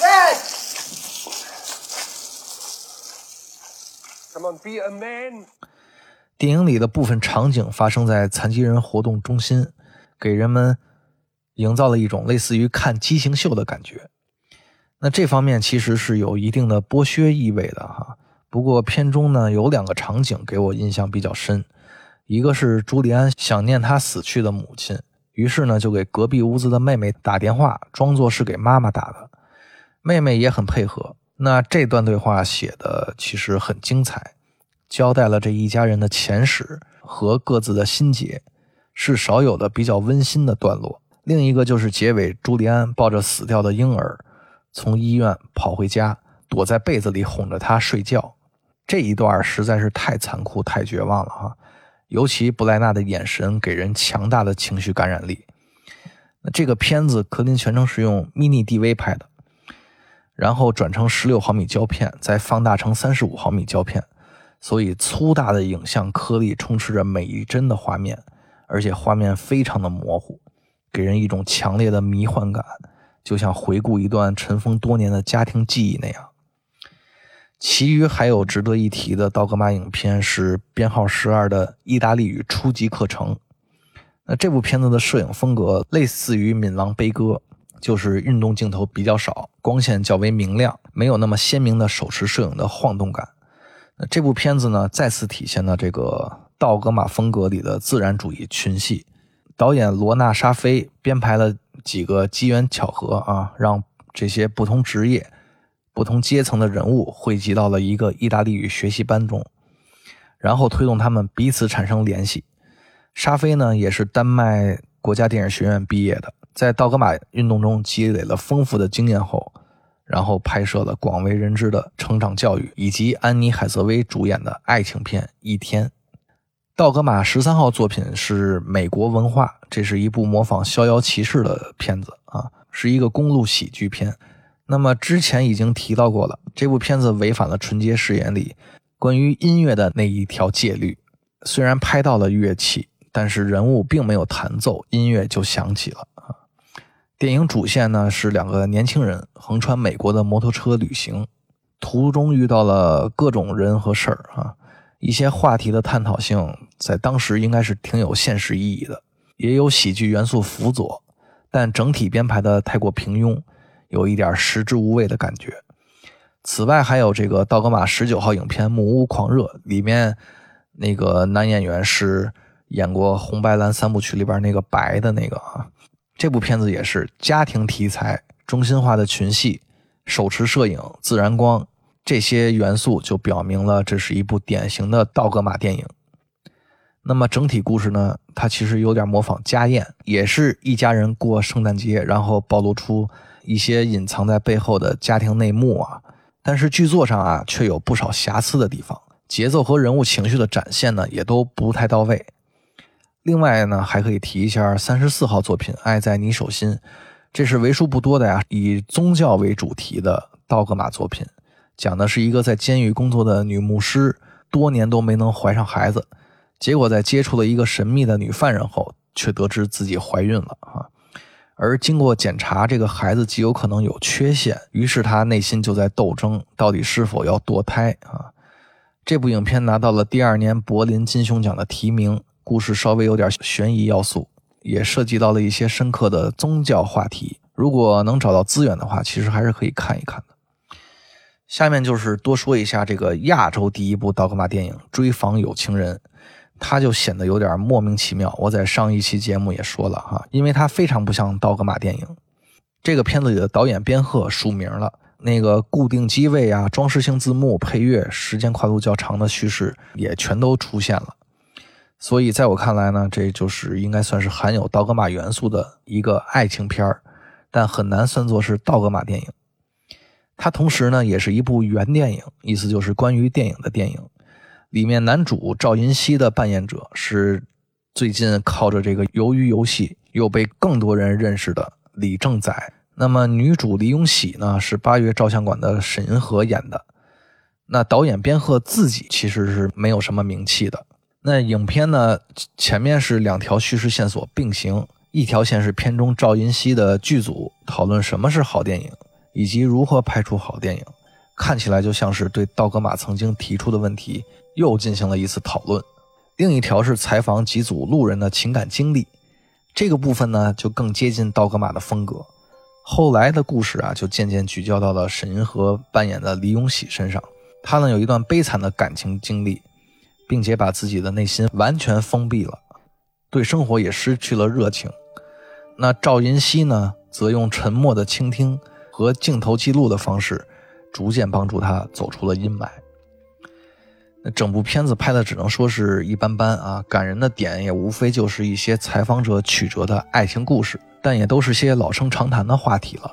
Dad. Come on, be a man. 电影里的部分场景发生在残疾人活动中心，给人们营造了一种类似于看畸形秀的感觉。那这方面其实是有一定的剥削意味的哈。不过片中呢有两个场景给我印象比较深，一个是朱利安想念他死去的母亲，于是呢就给隔壁屋子的妹妹打电话，装作是给妈妈打的，妹妹也很配合。那这段对话写的其实很精彩。交代了这一家人的前史和各自的心结，是少有的比较温馨的段落。另一个就是结尾，朱利安抱着死掉的婴儿从医院跑回家，躲在被子里哄着他睡觉。这一段实在是太残酷、太绝望了哈！尤其布莱纳的眼神给人强大的情绪感染力。那这个片子格林全程是用 Mini DV 拍的，然后转成十六毫米胶片，再放大成三十五毫米胶片。所以粗大的影像颗粒充斥着每一帧的画面，而且画面非常的模糊，给人一种强烈的迷幻感，就像回顾一段尘封多年的家庭记忆那样。其余还有值得一提的道格玛影片是编号十二的意大利语初级课程。那这部片子的摄影风格类似于《敏郎悲歌》，就是运动镜头比较少，光线较为明亮，没有那么鲜明的手持摄影的晃动感。那这部片子呢，再次体现了这个道格玛风格里的自然主义群戏。导演罗纳沙菲编排了几个机缘巧合啊，让这些不同职业、不同阶层的人物汇集到了一个意大利语学习班中，然后推动他们彼此产生联系。沙菲呢，也是丹麦国家电影学院毕业的，在道格玛运动中积累了丰富的经验后。然后拍摄了广为人知的成长教育，以及安妮海瑟薇主演的爱情片《一天》。道格玛十三号作品是美国文化，这是一部模仿《逍遥骑士》的片子啊，是一个公路喜剧片。那么之前已经提到过了，这部片子违反了纯洁誓言里关于音乐的那一条戒律。虽然拍到了乐器，但是人物并没有弹奏，音乐就响起了啊。电影主线呢是两个年轻人横穿美国的摩托车旅行，途中遇到了各种人和事儿啊，一些话题的探讨性在当时应该是挺有现实意义的，也有喜剧元素辅佐，但整体编排的太过平庸，有一点食之无味的感觉。此外，还有这个道格玛十九号影片《木屋狂热》里面那个男演员是演过《红白蓝三部曲》里边那个白的那个啊。这部片子也是家庭题材、中心化的群戏、手持摄影、自然光这些元素，就表明了这是一部典型的道格玛电影。那么整体故事呢？它其实有点模仿家宴，也是一家人过圣诞节，然后暴露出一些隐藏在背后的家庭内幕啊。但是剧作上啊，却有不少瑕疵的地方，节奏和人物情绪的展现呢，也都不太到位。另外呢，还可以提一下三十四号作品《爱在你手心》，这是为数不多的呀，以宗教为主题的道格玛作品，讲的是一个在监狱工作的女牧师，多年都没能怀上孩子，结果在接触了一个神秘的女犯人后，却得知自己怀孕了啊。而经过检查，这个孩子极有可能有缺陷，于是她内心就在斗争，到底是否要堕胎啊？这部影片拿到了第二年柏林金熊奖的提名。故事稍微有点悬疑要素，也涉及到了一些深刻的宗教话题。如果能找到资源的话，其实还是可以看一看的。下面就是多说一下这个亚洲第一部道格玛电影《追访有情人》，它就显得有点莫名其妙。我在上一期节目也说了哈，因为它非常不像道格玛电影。这个片子里的导演编赫署名了，那个固定机位啊、装饰性字幕、配乐、时间跨度较长的叙事也全都出现了。所以，在我看来呢，这就是应该算是含有道格玛元素的一个爱情片儿，但很难算作是道格玛电影。它同时呢，也是一部原电影，意思就是关于电影的电影。里面男主赵银熙的扮演者是最近靠着这个《鱿鱼游戏》又被更多人认识的李正宰。那么女主李永喜呢，是八月照相馆的沈银河演的。那导演边赫自己其实是没有什么名气的。那影片呢？前面是两条叙事线索并行，一条线是片中赵银熙的剧组讨论什么是好电影，以及如何拍出好电影；看起来就像是对道格玛曾经提出的问题又进行了一次讨论。另一条是采访几组路人的情感经历，这个部分呢就更接近道格玛的风格。后来的故事啊，就渐渐聚焦到了沈银河扮演的李永喜身上。他呢有一段悲惨的感情经历，并且把自己的内心完全封闭了，对生活也失去了热情。那赵银熙呢，则用沉默的倾听和镜头记录的方式，逐渐帮助他走出了阴霾。那整部片子拍的只能说是一般般啊，感人的点也无非就是一些采访者曲折的爱情故事，但也都是些老生常谈的话题了。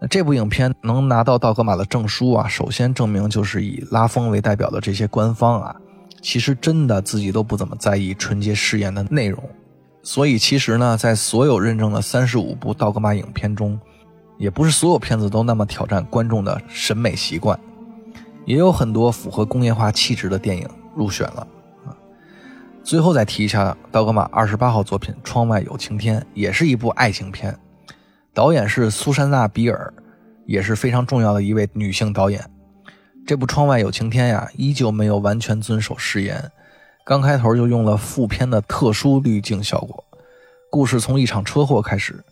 那这部影片能拿到道格玛的证书啊，首先证明就是以拉风为代表的这些官方啊，其实真的自己都不怎么在意纯洁誓言的内容。所以其实呢，在所有认证的三十五部道格玛影片中，也不是所有片子都那么挑战观众的审美习惯。也有很多符合工业化气质的电影入选了啊。最后再提一下道格玛二十八号作品《窗外有晴天》，也是一部爱情片，导演是苏珊娜·比尔，也是非常重要的一位女性导演。这部《窗外有晴天》呀，依旧没有完全遵守誓言，刚开头就用了副片的特殊滤镜效果。故事从一场车祸开始，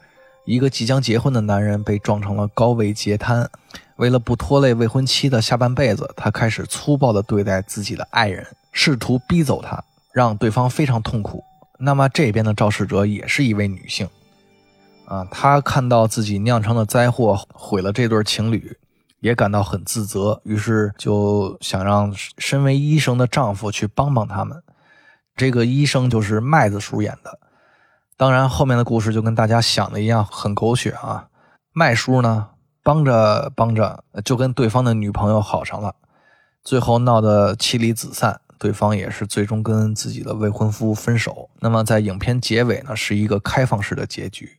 一个即将结婚的男人被撞成了高位截瘫。为了不拖累未婚妻的下半辈子，他开始粗暴地对待自己的爱人，试图逼走她，让对方非常痛苦。那么这边的肇事者也是一位女性，啊，她看到自己酿成的灾祸毁了这对情侣，也感到很自责，于是就想让身为医生的丈夫去帮帮他们。这个医生就是麦子叔演的。当然，后面的故事就跟大家想的一样，很狗血啊。麦叔呢？帮着帮着，就跟对方的女朋友好上了，最后闹得妻离子散，对方也是最终跟自己的未婚夫分手。那么在影片结尾呢，是一个开放式的结局，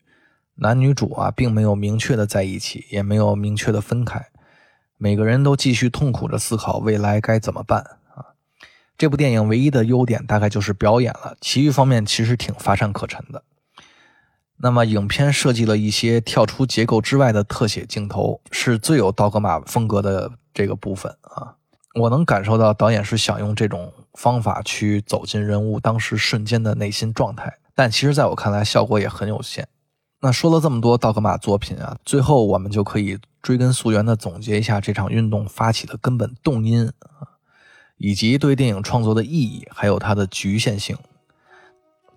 男女主啊并没有明确的在一起，也没有明确的分开，每个人都继续痛苦着思考未来该怎么办。这部电影唯一的优点大概就是表演了，其余方面其实挺乏善可陈的。那么，影片设计了一些跳出结构之外的特写镜头，是最有道格玛风格的这个部分啊。我能感受到导演是想用这种方法去走进人物当时瞬间的内心状态，但其实在我看来，效果也很有限。那说了这么多道格玛作品啊，最后我们就可以追根溯源的总结一下这场运动发起的根本动因啊，以及对电影创作的意义，还有它的局限性。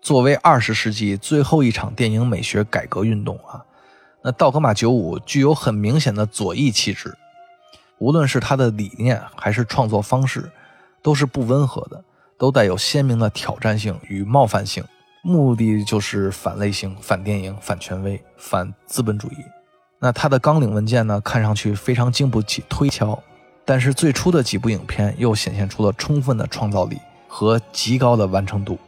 作为二十世纪最后一场电影美学改革运动啊，那道格玛九五具有很明显的左翼气质，无论是它的理念还是创作方式，都是不温和的，都带有鲜明的挑战性与冒犯性，目的就是反类型、反电影、反权威、反资本主义。那它的纲领文件呢，看上去非常经不起推敲，但是最初的几部影片又显现出了充分的创造力和极高的完成度。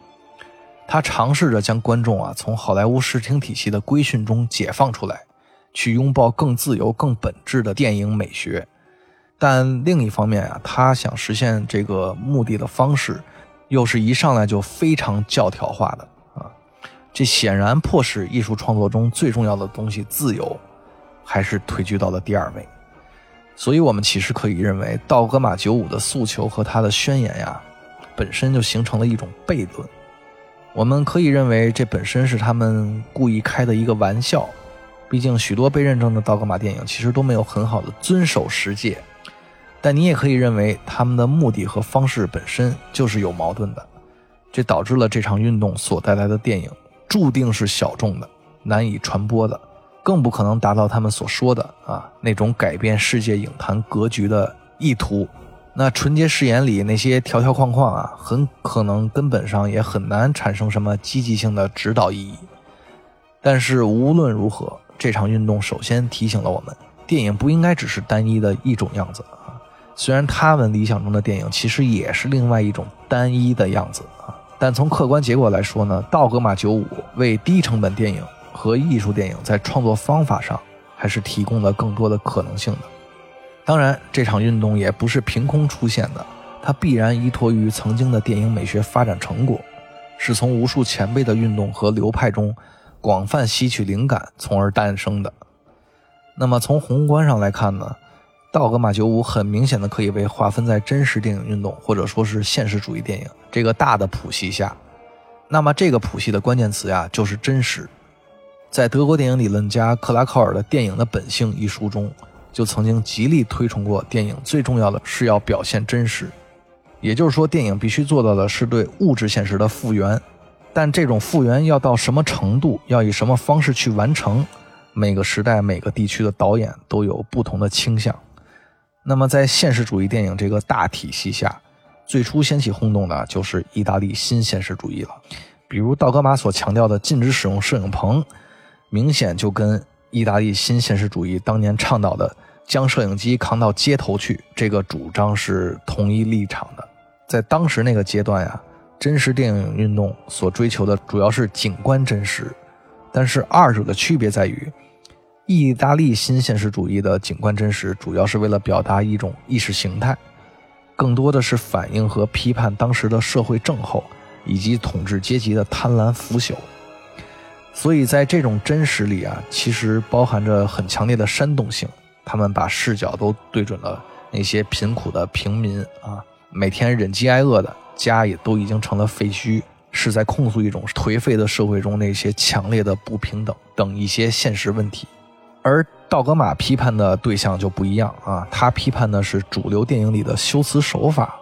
他尝试着将观众啊从好莱坞视听体系的规训中解放出来，去拥抱更自由、更本质的电影美学。但另一方面啊，他想实现这个目的的方式，又是一上来就非常教条化的啊。这显然迫使艺术创作中最重要的东西——自由，还是退居到了第二位。所以，我们其实可以认为，道格玛九五的诉求和他的宣言呀，本身就形成了一种悖论。我们可以认为，这本身是他们故意开的一个玩笑。毕竟，许多被认证的道格玛电影其实都没有很好的遵守实界。但你也可以认为，他们的目的和方式本身就是有矛盾的。这导致了这场运动所带来的电影注定是小众的、难以传播的，更不可能达到他们所说的啊那种改变世界影坛格局的意图。那纯洁誓言里那些条条框框啊，很可能根本上也很难产生什么积极性的指导意义。但是无论如何，这场运动首先提醒了我们，电影不应该只是单一的一种样子啊。虽然他们理想中的电影其实也是另外一种单一的样子啊，但从客观结果来说呢，道格玛九五为低成本电影和艺术电影在创作方法上还是提供了更多的可能性的。当然，这场运动也不是凭空出现的，它必然依托于曾经的电影美学发展成果，是从无数前辈的运动和流派中广泛吸取灵感，从而诞生的。那么从宏观上来看呢，道格玛九五很明显的可以被划分在真实电影运动或者说是现实主义电影这个大的谱系下。那么这个谱系的关键词呀就是真实。在德国电影理论家克拉考尔的《电影的本性》一书中，就曾经极力推崇过电影最重要的是要表现真实，也就是说，电影必须做到的是对物质现实的复原。但这种复原要到什么程度，要以什么方式去完成，每个时代、每个地区的导演都有不同的倾向。那么，在现实主义电影这个大体系下，最初掀起轰动的就是意大利新现实主义了。比如道格玛所强调的禁止使用摄影棚，明显就跟意大利新现实主义当年倡导的将摄影机扛到街头去这个主张是同一立场的。在当时那个阶段呀。真实电影运动所追求的主要是景观真实，但是二者的区别在于，意大利新现实主义的景观真实主要是为了表达一种意识形态，更多的是反映和批判当时的社会症候以及统治阶级的贪婪腐朽。所以在这种真实里啊，其实包含着很强烈的煽动性。他们把视角都对准了那些贫苦的平民啊，每天忍饥挨饿的。家也都已经成了废墟，是在控诉一种颓废的社会中那些强烈的不平等等一些现实问题，而道格玛批判的对象就不一样啊，他批判的是主流电影里的修辞手法，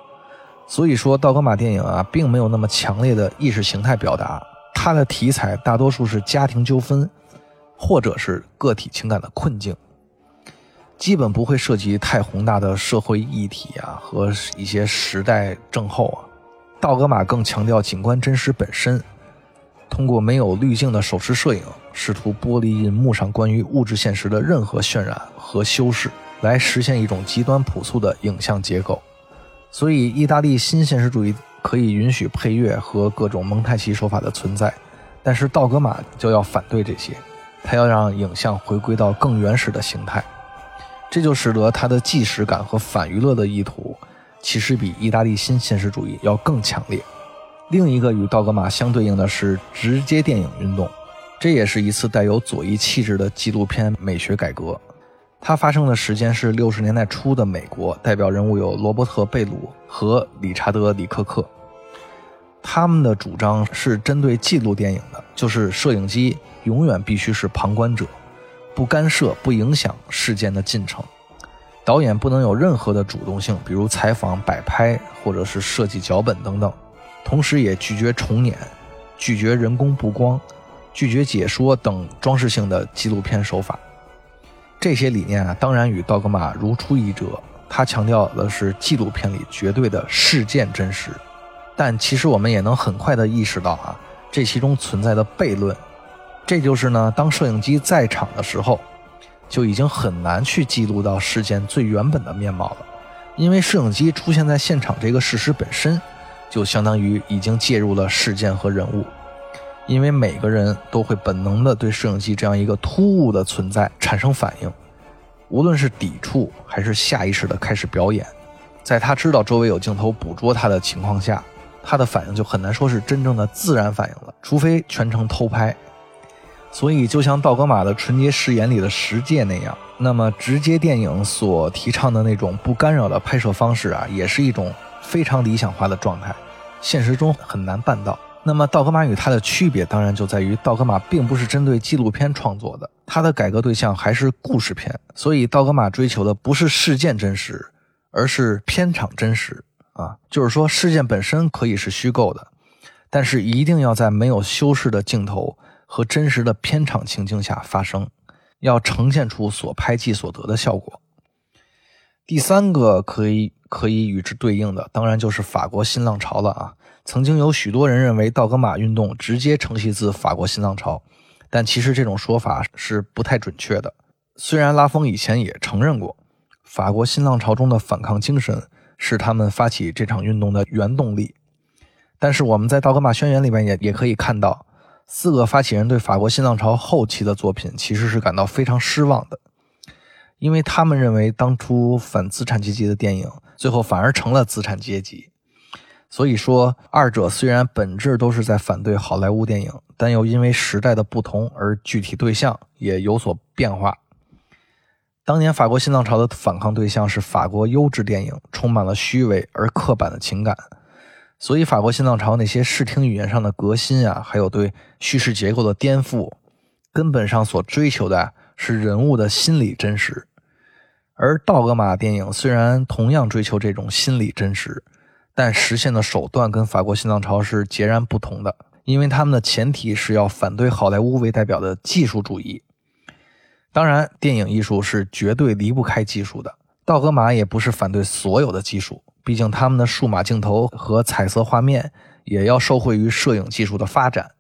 所以说道格玛电影啊，并没有那么强烈的意识形态表达，它的题材大多数是家庭纠纷，或者是个体情感的困境，基本不会涉及太宏大的社会议题啊和一些时代症候啊。道格玛更强调景观真实本身，通过没有滤镜的手持摄影，试图剥离银幕上关于物质现实的任何渲染和修饰，来实现一种极端朴素的影像结构。所以，意大利新现实主义可以允许配乐和各种蒙太奇手法的存在，但是道格玛就要反对这些，他要让影像回归到更原始的形态，这就使得他的纪实感和反娱乐的意图。其实比意大利新现实主义要更强烈。另一个与道格玛相对应的是直接电影运动，这也是一次带有左翼气质的纪录片美学改革。它发生的时间是六十年代初的美国，代表人物有罗伯特·贝鲁和理查德·里克克。他们的主张是针对记录电影的，就是摄影机永远必须是旁观者，不干涉、不影响事件的进程。导演不能有任何的主动性，比如采访、摆拍或者是设计脚本等等，同时也拒绝重演、拒绝人工布光、拒绝解说等装饰性的纪录片手法。这些理念啊，当然与道格玛如出一辙。他强调的是纪录片里绝对的事件真实，但其实我们也能很快的意识到啊，这其中存在的悖论。这就是呢，当摄影机在场的时候。就已经很难去记录到事件最原本的面貌了，因为摄影机出现在现场这个事实本身，就相当于已经介入了事件和人物，因为每个人都会本能的对摄影机这样一个突兀的存在产生反应，无论是抵触还是下意识的开始表演，在他知道周围有镜头捕捉他的情况下，他的反应就很难说是真正的自然反应了，除非全程偷拍。所以，就像道格玛的纯洁誓言里的十戒那样，那么直接电影所提倡的那种不干扰的拍摄方式啊，也是一种非常理想化的状态，现实中很难办到。那么，道格玛与它的区别，当然就在于道格玛并不是针对纪录片创作的，它的改革对象还是故事片。所以，道格玛追求的不是事件真实，而是片场真实啊，就是说事件本身可以是虚构的，但是一定要在没有修饰的镜头。和真实的片场情境下发生，要呈现出所拍即所得的效果。第三个可以可以与之对应的，当然就是法国新浪潮了啊！曾经有许多人认为道格玛运动直接承袭自法国新浪潮，但其实这种说法是不太准确的。虽然拉风以前也承认过，法国新浪潮中的反抗精神是他们发起这场运动的原动力，但是我们在道格玛宣言里面也也可以看到。四个发起人对法国新浪潮后期的作品其实是感到非常失望的，因为他们认为当初反资产阶级的电影最后反而成了资产阶级。所以说，二者虽然本质都是在反对好莱坞电影，但又因为时代的不同而具体对象也有所变化。当年法国新浪潮的反抗对象是法国优质电影，充满了虚伪而刻板的情感，所以法国新浪潮那些视听语言上的革新啊，还有对叙事结构的颠覆，根本上所追求的是人物的心理真实。而道格玛电影虽然同样追求这种心理真实，但实现的手段跟法国新浪潮是截然不同的，因为他们的前提是要反对好莱坞为代表的技术主义。当然，电影艺术是绝对离不开技术的。道格玛也不是反对所有的技术，毕竟他们的数码镜头和彩色画面也要受惠于摄影技术的发展。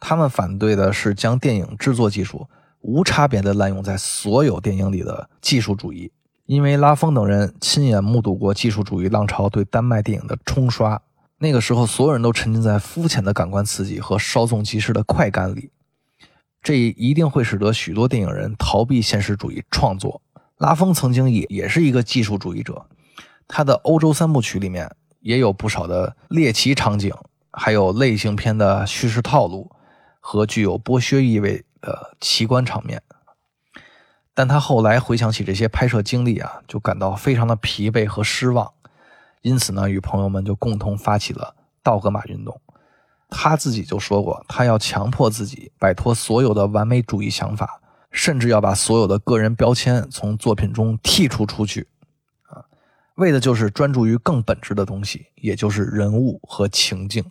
他们反对的是将电影制作技术无差别地滥用在所有电影里的技术主义。因为拉风等人亲眼目睹过技术主义浪潮对丹麦电影的冲刷，那个时候所有人都沉浸在肤浅的感官刺激和稍纵即逝的快感里。这一定会使得许多电影人逃避现实主义创作。拉风曾经也也是一个技术主义者，他的欧洲三部曲里面也有不少的猎奇场景，还有类型片的叙事套路和具有剥削意味的奇观场面。但他后来回想起这些拍摄经历啊，就感到非常的疲惫和失望，因此呢，与朋友们就共同发起了道格玛运动。他自己就说过，他要强迫自己摆脱所有的完美主义想法，甚至要把所有的个人标签从作品中剔除出去，啊，为的就是专注于更本质的东西，也就是人物和情境。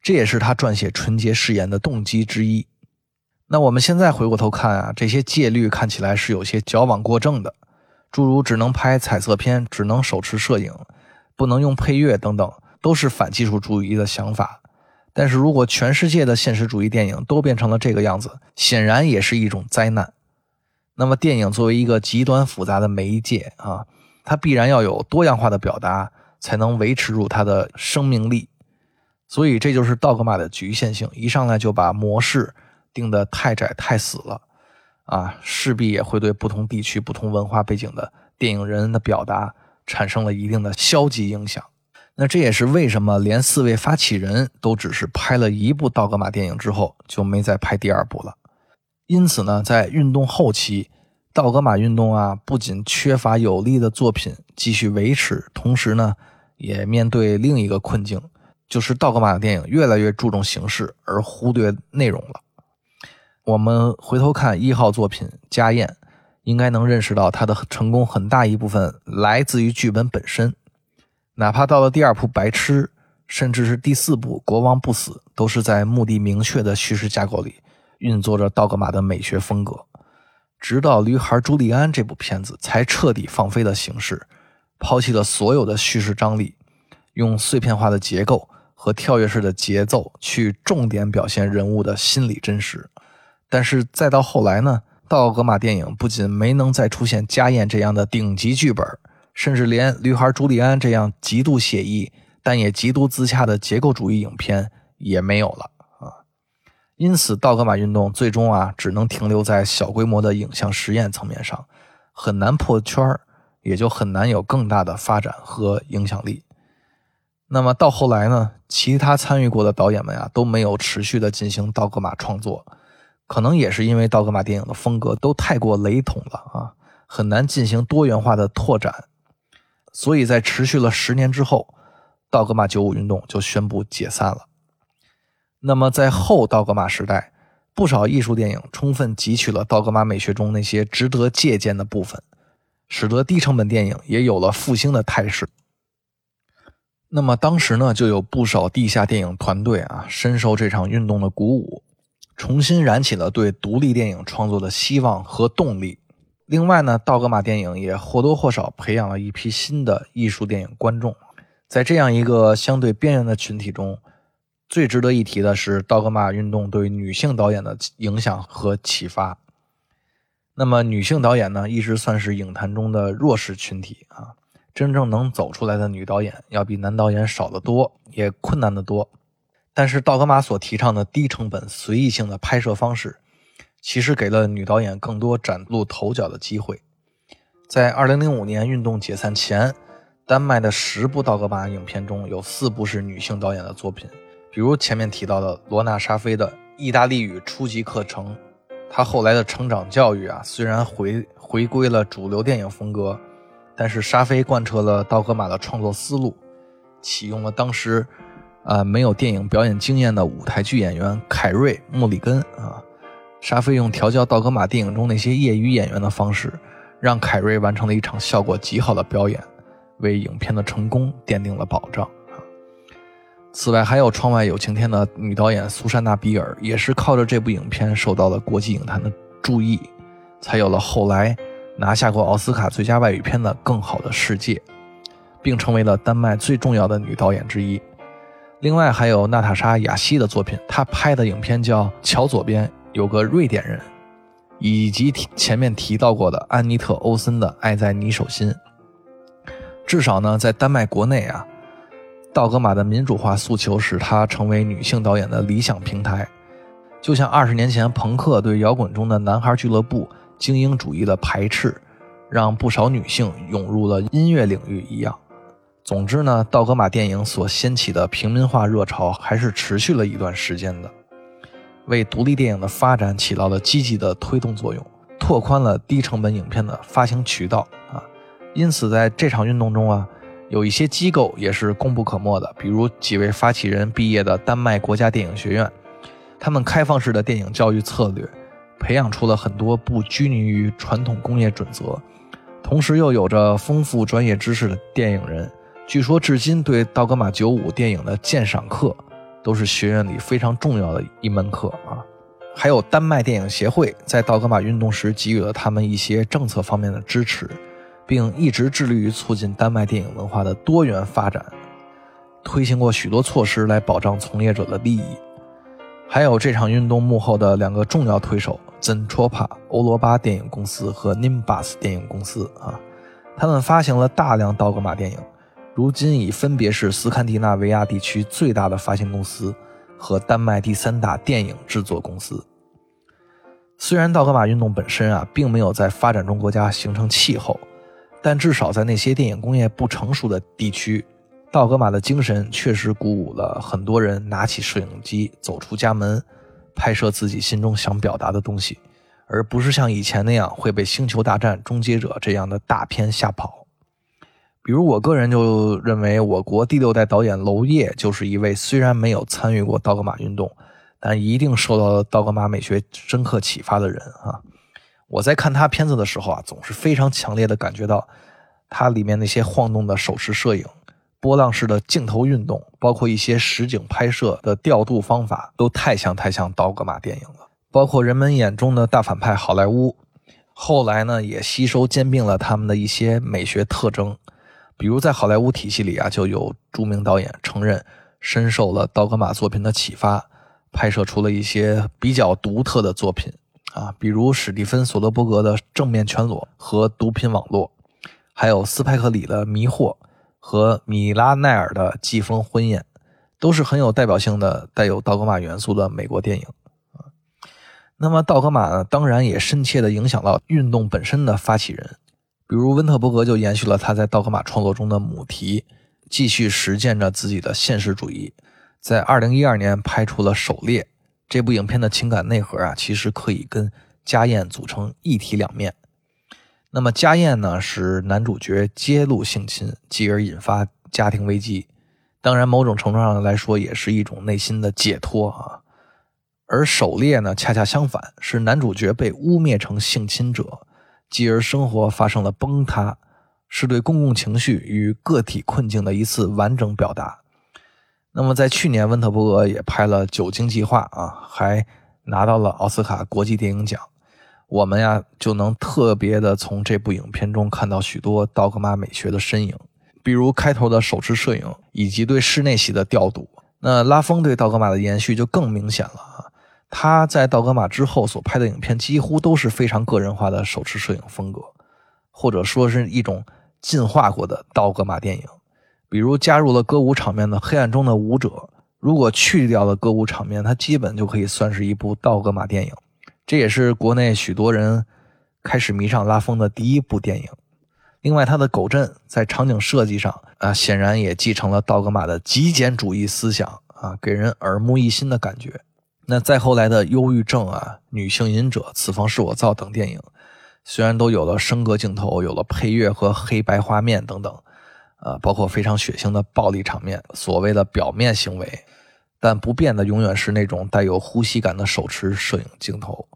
这也是他撰写《纯洁誓言》的动机之一。那我们现在回过头看啊，这些戒律看起来是有些矫枉过正的，诸如只能拍彩色片、只能手持摄影、不能用配乐等等，都是反技术主义的想法。但是如果全世界的现实主义电影都变成了这个样子，显然也是一种灾难。那么，电影作为一个极端复杂的媒介啊，它必然要有多样化的表达，才能维持住它的生命力。所以，这就是道格玛的局限性，一上来就把模式定得太窄太死了啊，势必也会对不同地区、不同文化背景的电影人的表达产生了一定的消极影响。那这也是为什么连四位发起人都只是拍了一部道格玛电影之后就没再拍第二部了。因此呢，在运动后期，道格玛运动啊，不仅缺乏有力的作品继续维持，同时呢，也面对另一个困境，就是道格玛的电影越来越注重形式而忽略内容了。我们回头看一号作品《家宴》，应该能认识到它的成功很大一部分来自于剧本本身。哪怕到了第二部《白痴》，甚至是第四部《国王不死》，都是在目的明确的叙事架构里运作着道格玛的美学风格。直到《驴孩朱利安》这部片子，才彻底放飞了形式，抛弃了所有的叙事张力，用碎片化的结构和跳跃式的节奏去重点表现人物的心理真实。但是再到后来呢，道格玛电影不仅没能再出现《家宴》这样的顶级剧本。甚至连《驴孩朱利安》这样极度写意但也极度自洽的结构主义影片也没有了啊！因此，道格玛运动最终啊，只能停留在小规模的影像实验层面上，很难破圈也就很难有更大的发展和影响力。那么到后来呢，其他参与过的导演们啊，都没有持续的进行道格玛创作，可能也是因为道格玛电影的风格都太过雷同了啊，很难进行多元化的拓展。所以在持续了十年之后，道格玛九五运动就宣布解散了。那么在后道格玛时代，不少艺术电影充分汲取了道格玛美学中那些值得借鉴的部分，使得低成本电影也有了复兴的态势。那么当时呢，就有不少地下电影团队啊，深受这场运动的鼓舞，重新燃起了对独立电影创作的希望和动力。另外呢，道格玛电影也或多或少培养了一批新的艺术电影观众。在这样一个相对边缘的群体中，最值得一提的是道格玛运动对女性导演的影响和启发。那么，女性导演呢，一直算是影坛中的弱势群体啊。真正能走出来的女导演要比男导演少得多，也困难得多。但是，道格玛所提倡的低成本、随意性的拍摄方式。其实给了女导演更多崭露头角的机会。在2005年运动解散前，丹麦的十部道格玛影片中有四部是女性导演的作品，比如前面提到的罗娜沙菲的《意大利语初级课程》。她后来的成长教育啊，虽然回回归了主流电影风格，但是沙菲贯彻了道格玛的创作思路，启用了当时啊没有电影表演经验的舞台剧演员凯瑞·莫里根啊。沙菲用调教道格玛电影中那些业余演员的方式，让凯瑞完成了一场效果极好的表演，为影片的成功奠定了保障。此外，还有《窗外有晴天》的女导演苏珊娜·比尔，也是靠着这部影片受到了国际影坛的注意，才有了后来拿下过奥斯卡最佳外语片的《更好的世界》，并成为了丹麦最重要的女导演之一。另外，还有娜塔莎·雅西的作品，她拍的影片叫《桥左边有个瑞典人》，以及前面提到过的安妮特·欧森的《爱在你手心》。至少呢，在丹麦国内啊。道格玛的民主化诉求使她成为女性导演的理想平台，就像二十年前朋克对摇滚中的男孩俱乐部精英主义的排斥，让不少女性涌入了音乐领域一样。总之呢，道格玛电影所掀起的平民化热潮还是持续了一段时间的，为独立电影的发展起到了积极的推动作用，拓宽了低成本影片的发行渠道啊。因此，在这场运动中啊。有一些机构也是功不可没的，比如几位发起人毕业的丹麦国家电影学院，他们开放式的电影教育策略，培养出了很多不拘泥于传统工业准则，同时又有着丰富专业知识的电影人。据说至今对道格玛九五电影的鉴赏课，都是学院里非常重要的一门课啊。还有丹麦电影协会在道格玛运动时给予了他们一些政策方面的支持。并一直致力于促进丹麦电影文化的多元发展，推行过许多措施来保障从业者的利益。还有这场运动幕后的两个重要推手 Zentropa 欧罗巴电影公司和 Nimbus 电影公司啊，他们发行了大量道格玛电影，如今已分别是斯堪的纳维亚地区最大的发行公司和丹麦第三大电影制作公司。虽然道格玛运动本身啊，并没有在发展中国家形成气候。但至少在那些电影工业不成熟的地区，道格玛的精神确实鼓舞了很多人拿起摄影机走出家门，拍摄自己心中想表达的东西，而不是像以前那样会被《星球大战：终结者》这样的大片吓跑。比如我个人就认为，我国第六代导演娄烨就是一位虽然没有参与过道格玛运动，但一定受到了道格玛美学深刻启发的人啊。我在看他片子的时候啊，总是非常强烈的感觉到，他里面那些晃动的手持摄影、波浪式的镜头运动，包括一些实景拍摄的调度方法，都太像太像刀格玛电影了。包括人们眼中的大反派好莱坞，后来呢也吸收兼并了他们的一些美学特征。比如在好莱坞体系里啊，就有著名导演承认深受了道格玛作品的启发，拍摄出了一些比较独特的作品。啊，比如史蒂芬·索德伯格的《正面全裸》和《毒品网络》，还有斯派克·里的《迷惑》和米拉奈尔的《季风婚宴》，都是很有代表性的带有道格玛元素的美国电影。啊，那么道格玛呢，当然也深切地影响到运动本身的发起人，比如温特伯格就延续了他在道格玛创作中的母题，继续实践着自己的现实主义，在2012年拍出了《狩猎》。这部影片的情感内核啊，其实可以跟家宴组成一体两面。那么家宴呢，是男主角揭露性侵，继而引发家庭危机。当然，某种程度上来说，也是一种内心的解脱啊。而狩猎呢，恰恰相反，是男主角被污蔑成性侵者，继而生活发生了崩塌，是对公共情绪与个体困境的一次完整表达。那么，在去年，温特伯格也拍了《酒精计划》啊，还拿到了奥斯卡国际电影奖。我们呀，就能特别的从这部影片中看到许多道格玛美学的身影，比如开头的手持摄影以及对室内戏的调度。那拉风对道格玛的延续就更明显了啊！他在道格玛之后所拍的影片几乎都是非常个人化的手持摄影风格，或者说是一种进化过的道格玛电影。比如加入了歌舞场面的《黑暗中的舞者》，如果去掉了歌舞场面，它基本就可以算是一部道格玛电影。这也是国内许多人开始迷上拉风的第一部电影。另外，他的狗镇在场景设计上啊，显然也继承了道格玛的极简主义思想啊，给人耳目一新的感觉。那再后来的《忧郁症》啊，《女性隐者》《此房是我造》等电影，虽然都有了升格镜头，有了配乐和黑白画面等等，呃，包括非常血腥的暴力场面，所谓的表面行为，但不变的永远是那种带有呼吸感的手持摄影镜头。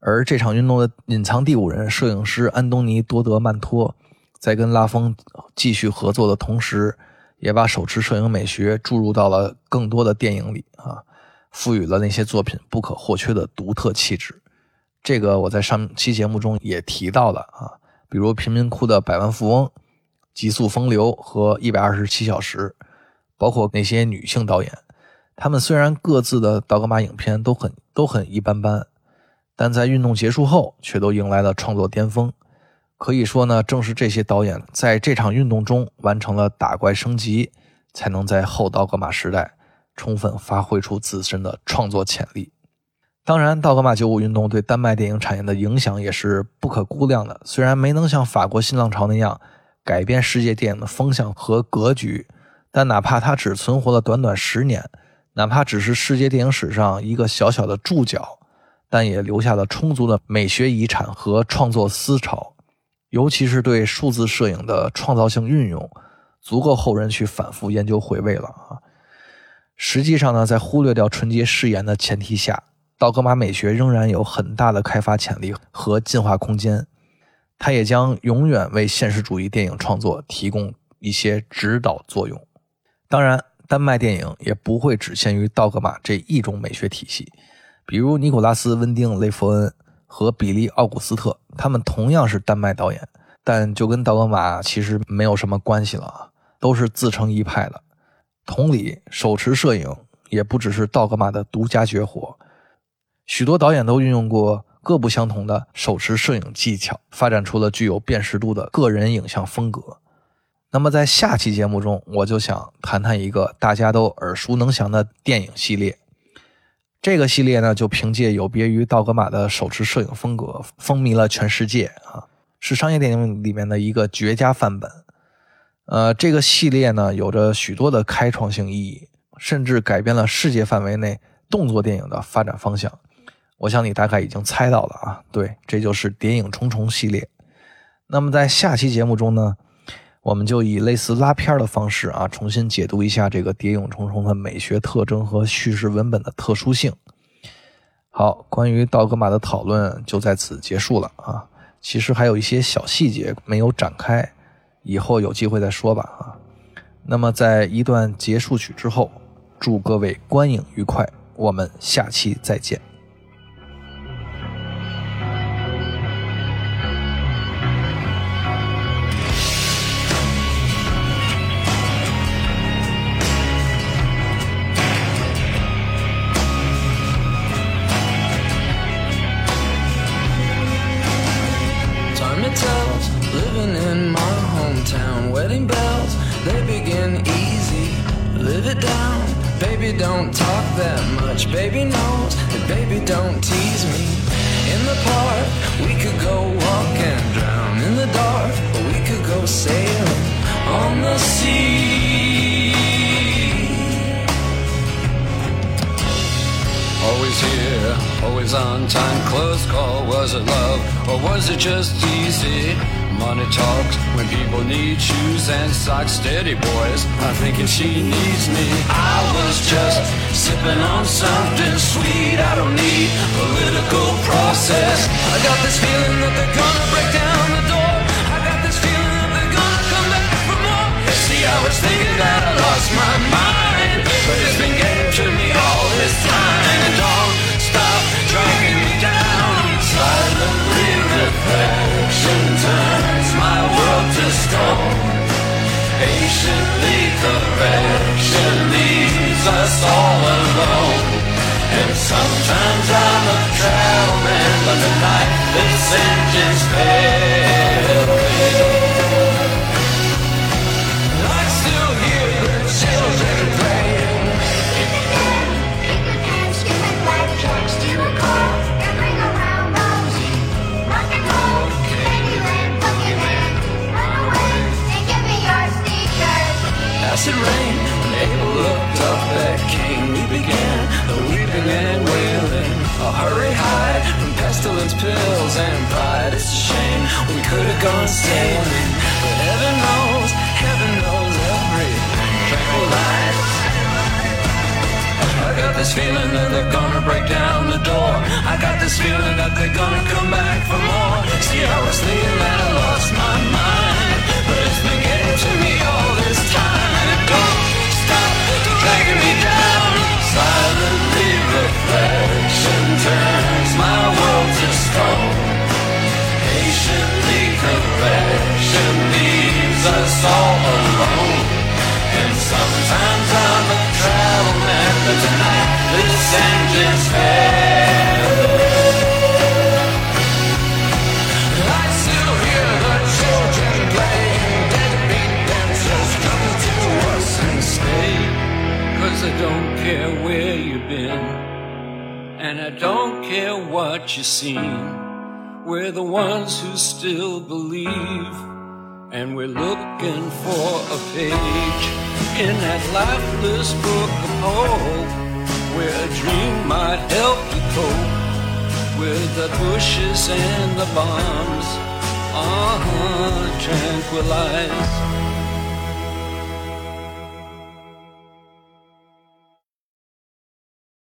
而这场运动的隐藏第五人摄影师安东尼多德曼托，在跟拉风继续合作的同时，也把手持摄影美学注入到了更多的电影里啊，赋予了那些作品不可或缺的独特气质。这个我在上期节目中也提到了啊，比如贫民窟的百万富翁、极速风流和一百二十七小时，包括那些女性导演，他们虽然各自的道格玛影片都很都很一般般，但在运动结束后却都迎来了创作巅峰。可以说呢，正是这些导演在这场运动中完成了打怪升级，才能在后道格玛时代充分发挥出自身的创作潜力。当然，道格玛九五运动对丹麦电影产业的影响也是不可估量的。虽然没能像法国新浪潮那样改变世界电影的风向和格局，但哪怕它只存活了短短十年，哪怕只是世界电影史上一个小小的注脚，但也留下了充足的美学遗产和创作思潮。尤其是对数字摄影的创造性运用，足够后人去反复研究回味了啊。实际上呢，在忽略掉纯洁誓言的前提下。道格玛美学仍然有很大的开发潜力和进化空间，它也将永远为现实主义电影创作提供一些指导作用。当然，丹麦电影也不会只限于道格玛这一种美学体系，比如尼古拉斯·温丁·雷弗恩和比利·奥古斯特，他们同样是丹麦导演，但就跟道格玛其实没有什么关系了啊，都是自成一派的。同理，手持摄影也不只是道格玛的独家绝活。许多导演都运用过各不相同的手持摄影技巧，发展出了具有辨识度的个人影像风格。那么，在下期节目中，我就想谈谈一个大家都耳熟能详的电影系列。这个系列呢，就凭借有别于道格玛的手持摄影风格，风靡了全世界啊，是商业电影里面的一个绝佳范本。呃，这个系列呢，有着许多的开创性意义，甚至改变了世界范围内动作电影的发展方向。我想你大概已经猜到了啊，对，这就是《谍影重重》系列。那么在下期节目中呢，我们就以类似拉片的方式啊，重新解读一下这个《谍影重重》的美学特征和叙事文本的特殊性。好，关于道格玛的讨论就在此结束了啊。其实还有一些小细节没有展开，以后有机会再说吧啊。那么在一段结束曲之后，祝各位观影愉快，我们下期再见。live it down. Baby, don't talk that much. Baby knows that baby don't tease me. In the park, we could go walk and drown. In the dark, or we could go sailing on the sea. Always here, always on time. Close call, was it love or was it just easy? Money talks when people need shoes and socks. Steady boys, I'm thinking she needs me. I was just sipping on something sweet. I don't need political process. I got this feeling that they're gonna break down the door. I got this feeling that they're gonna come back for more. See, I was thinking that I lost my mind, but it's been getting to me all this time. And don't stop dragging me down. Silently affection stone. Patiently correction hurry hide from pestilence pills and pride. It's a shame we could have gone sailing. But heaven knows, heaven knows everything tranquilized. I got this feeling that they're gonna break down the door. I got this feeling that they're gonna come back for more. See, how I was thinking that I lost my mind, but it's been getting to me all this time, don't stop dragging me down. Reflection turns my world to stone. Patiently, correction leaves us all alone. And sometimes I'm a but tonight this engine's I still hear the children playing, deadbeat dancers coming to us and stay. Cause I don't care where you've been, and I don't care what you've seen. We're the ones who still believe. And we're looking for a page in that lifeless book of hope where a dream might help you cope with the bushes and the bombs. Uh-huh, tranquilized.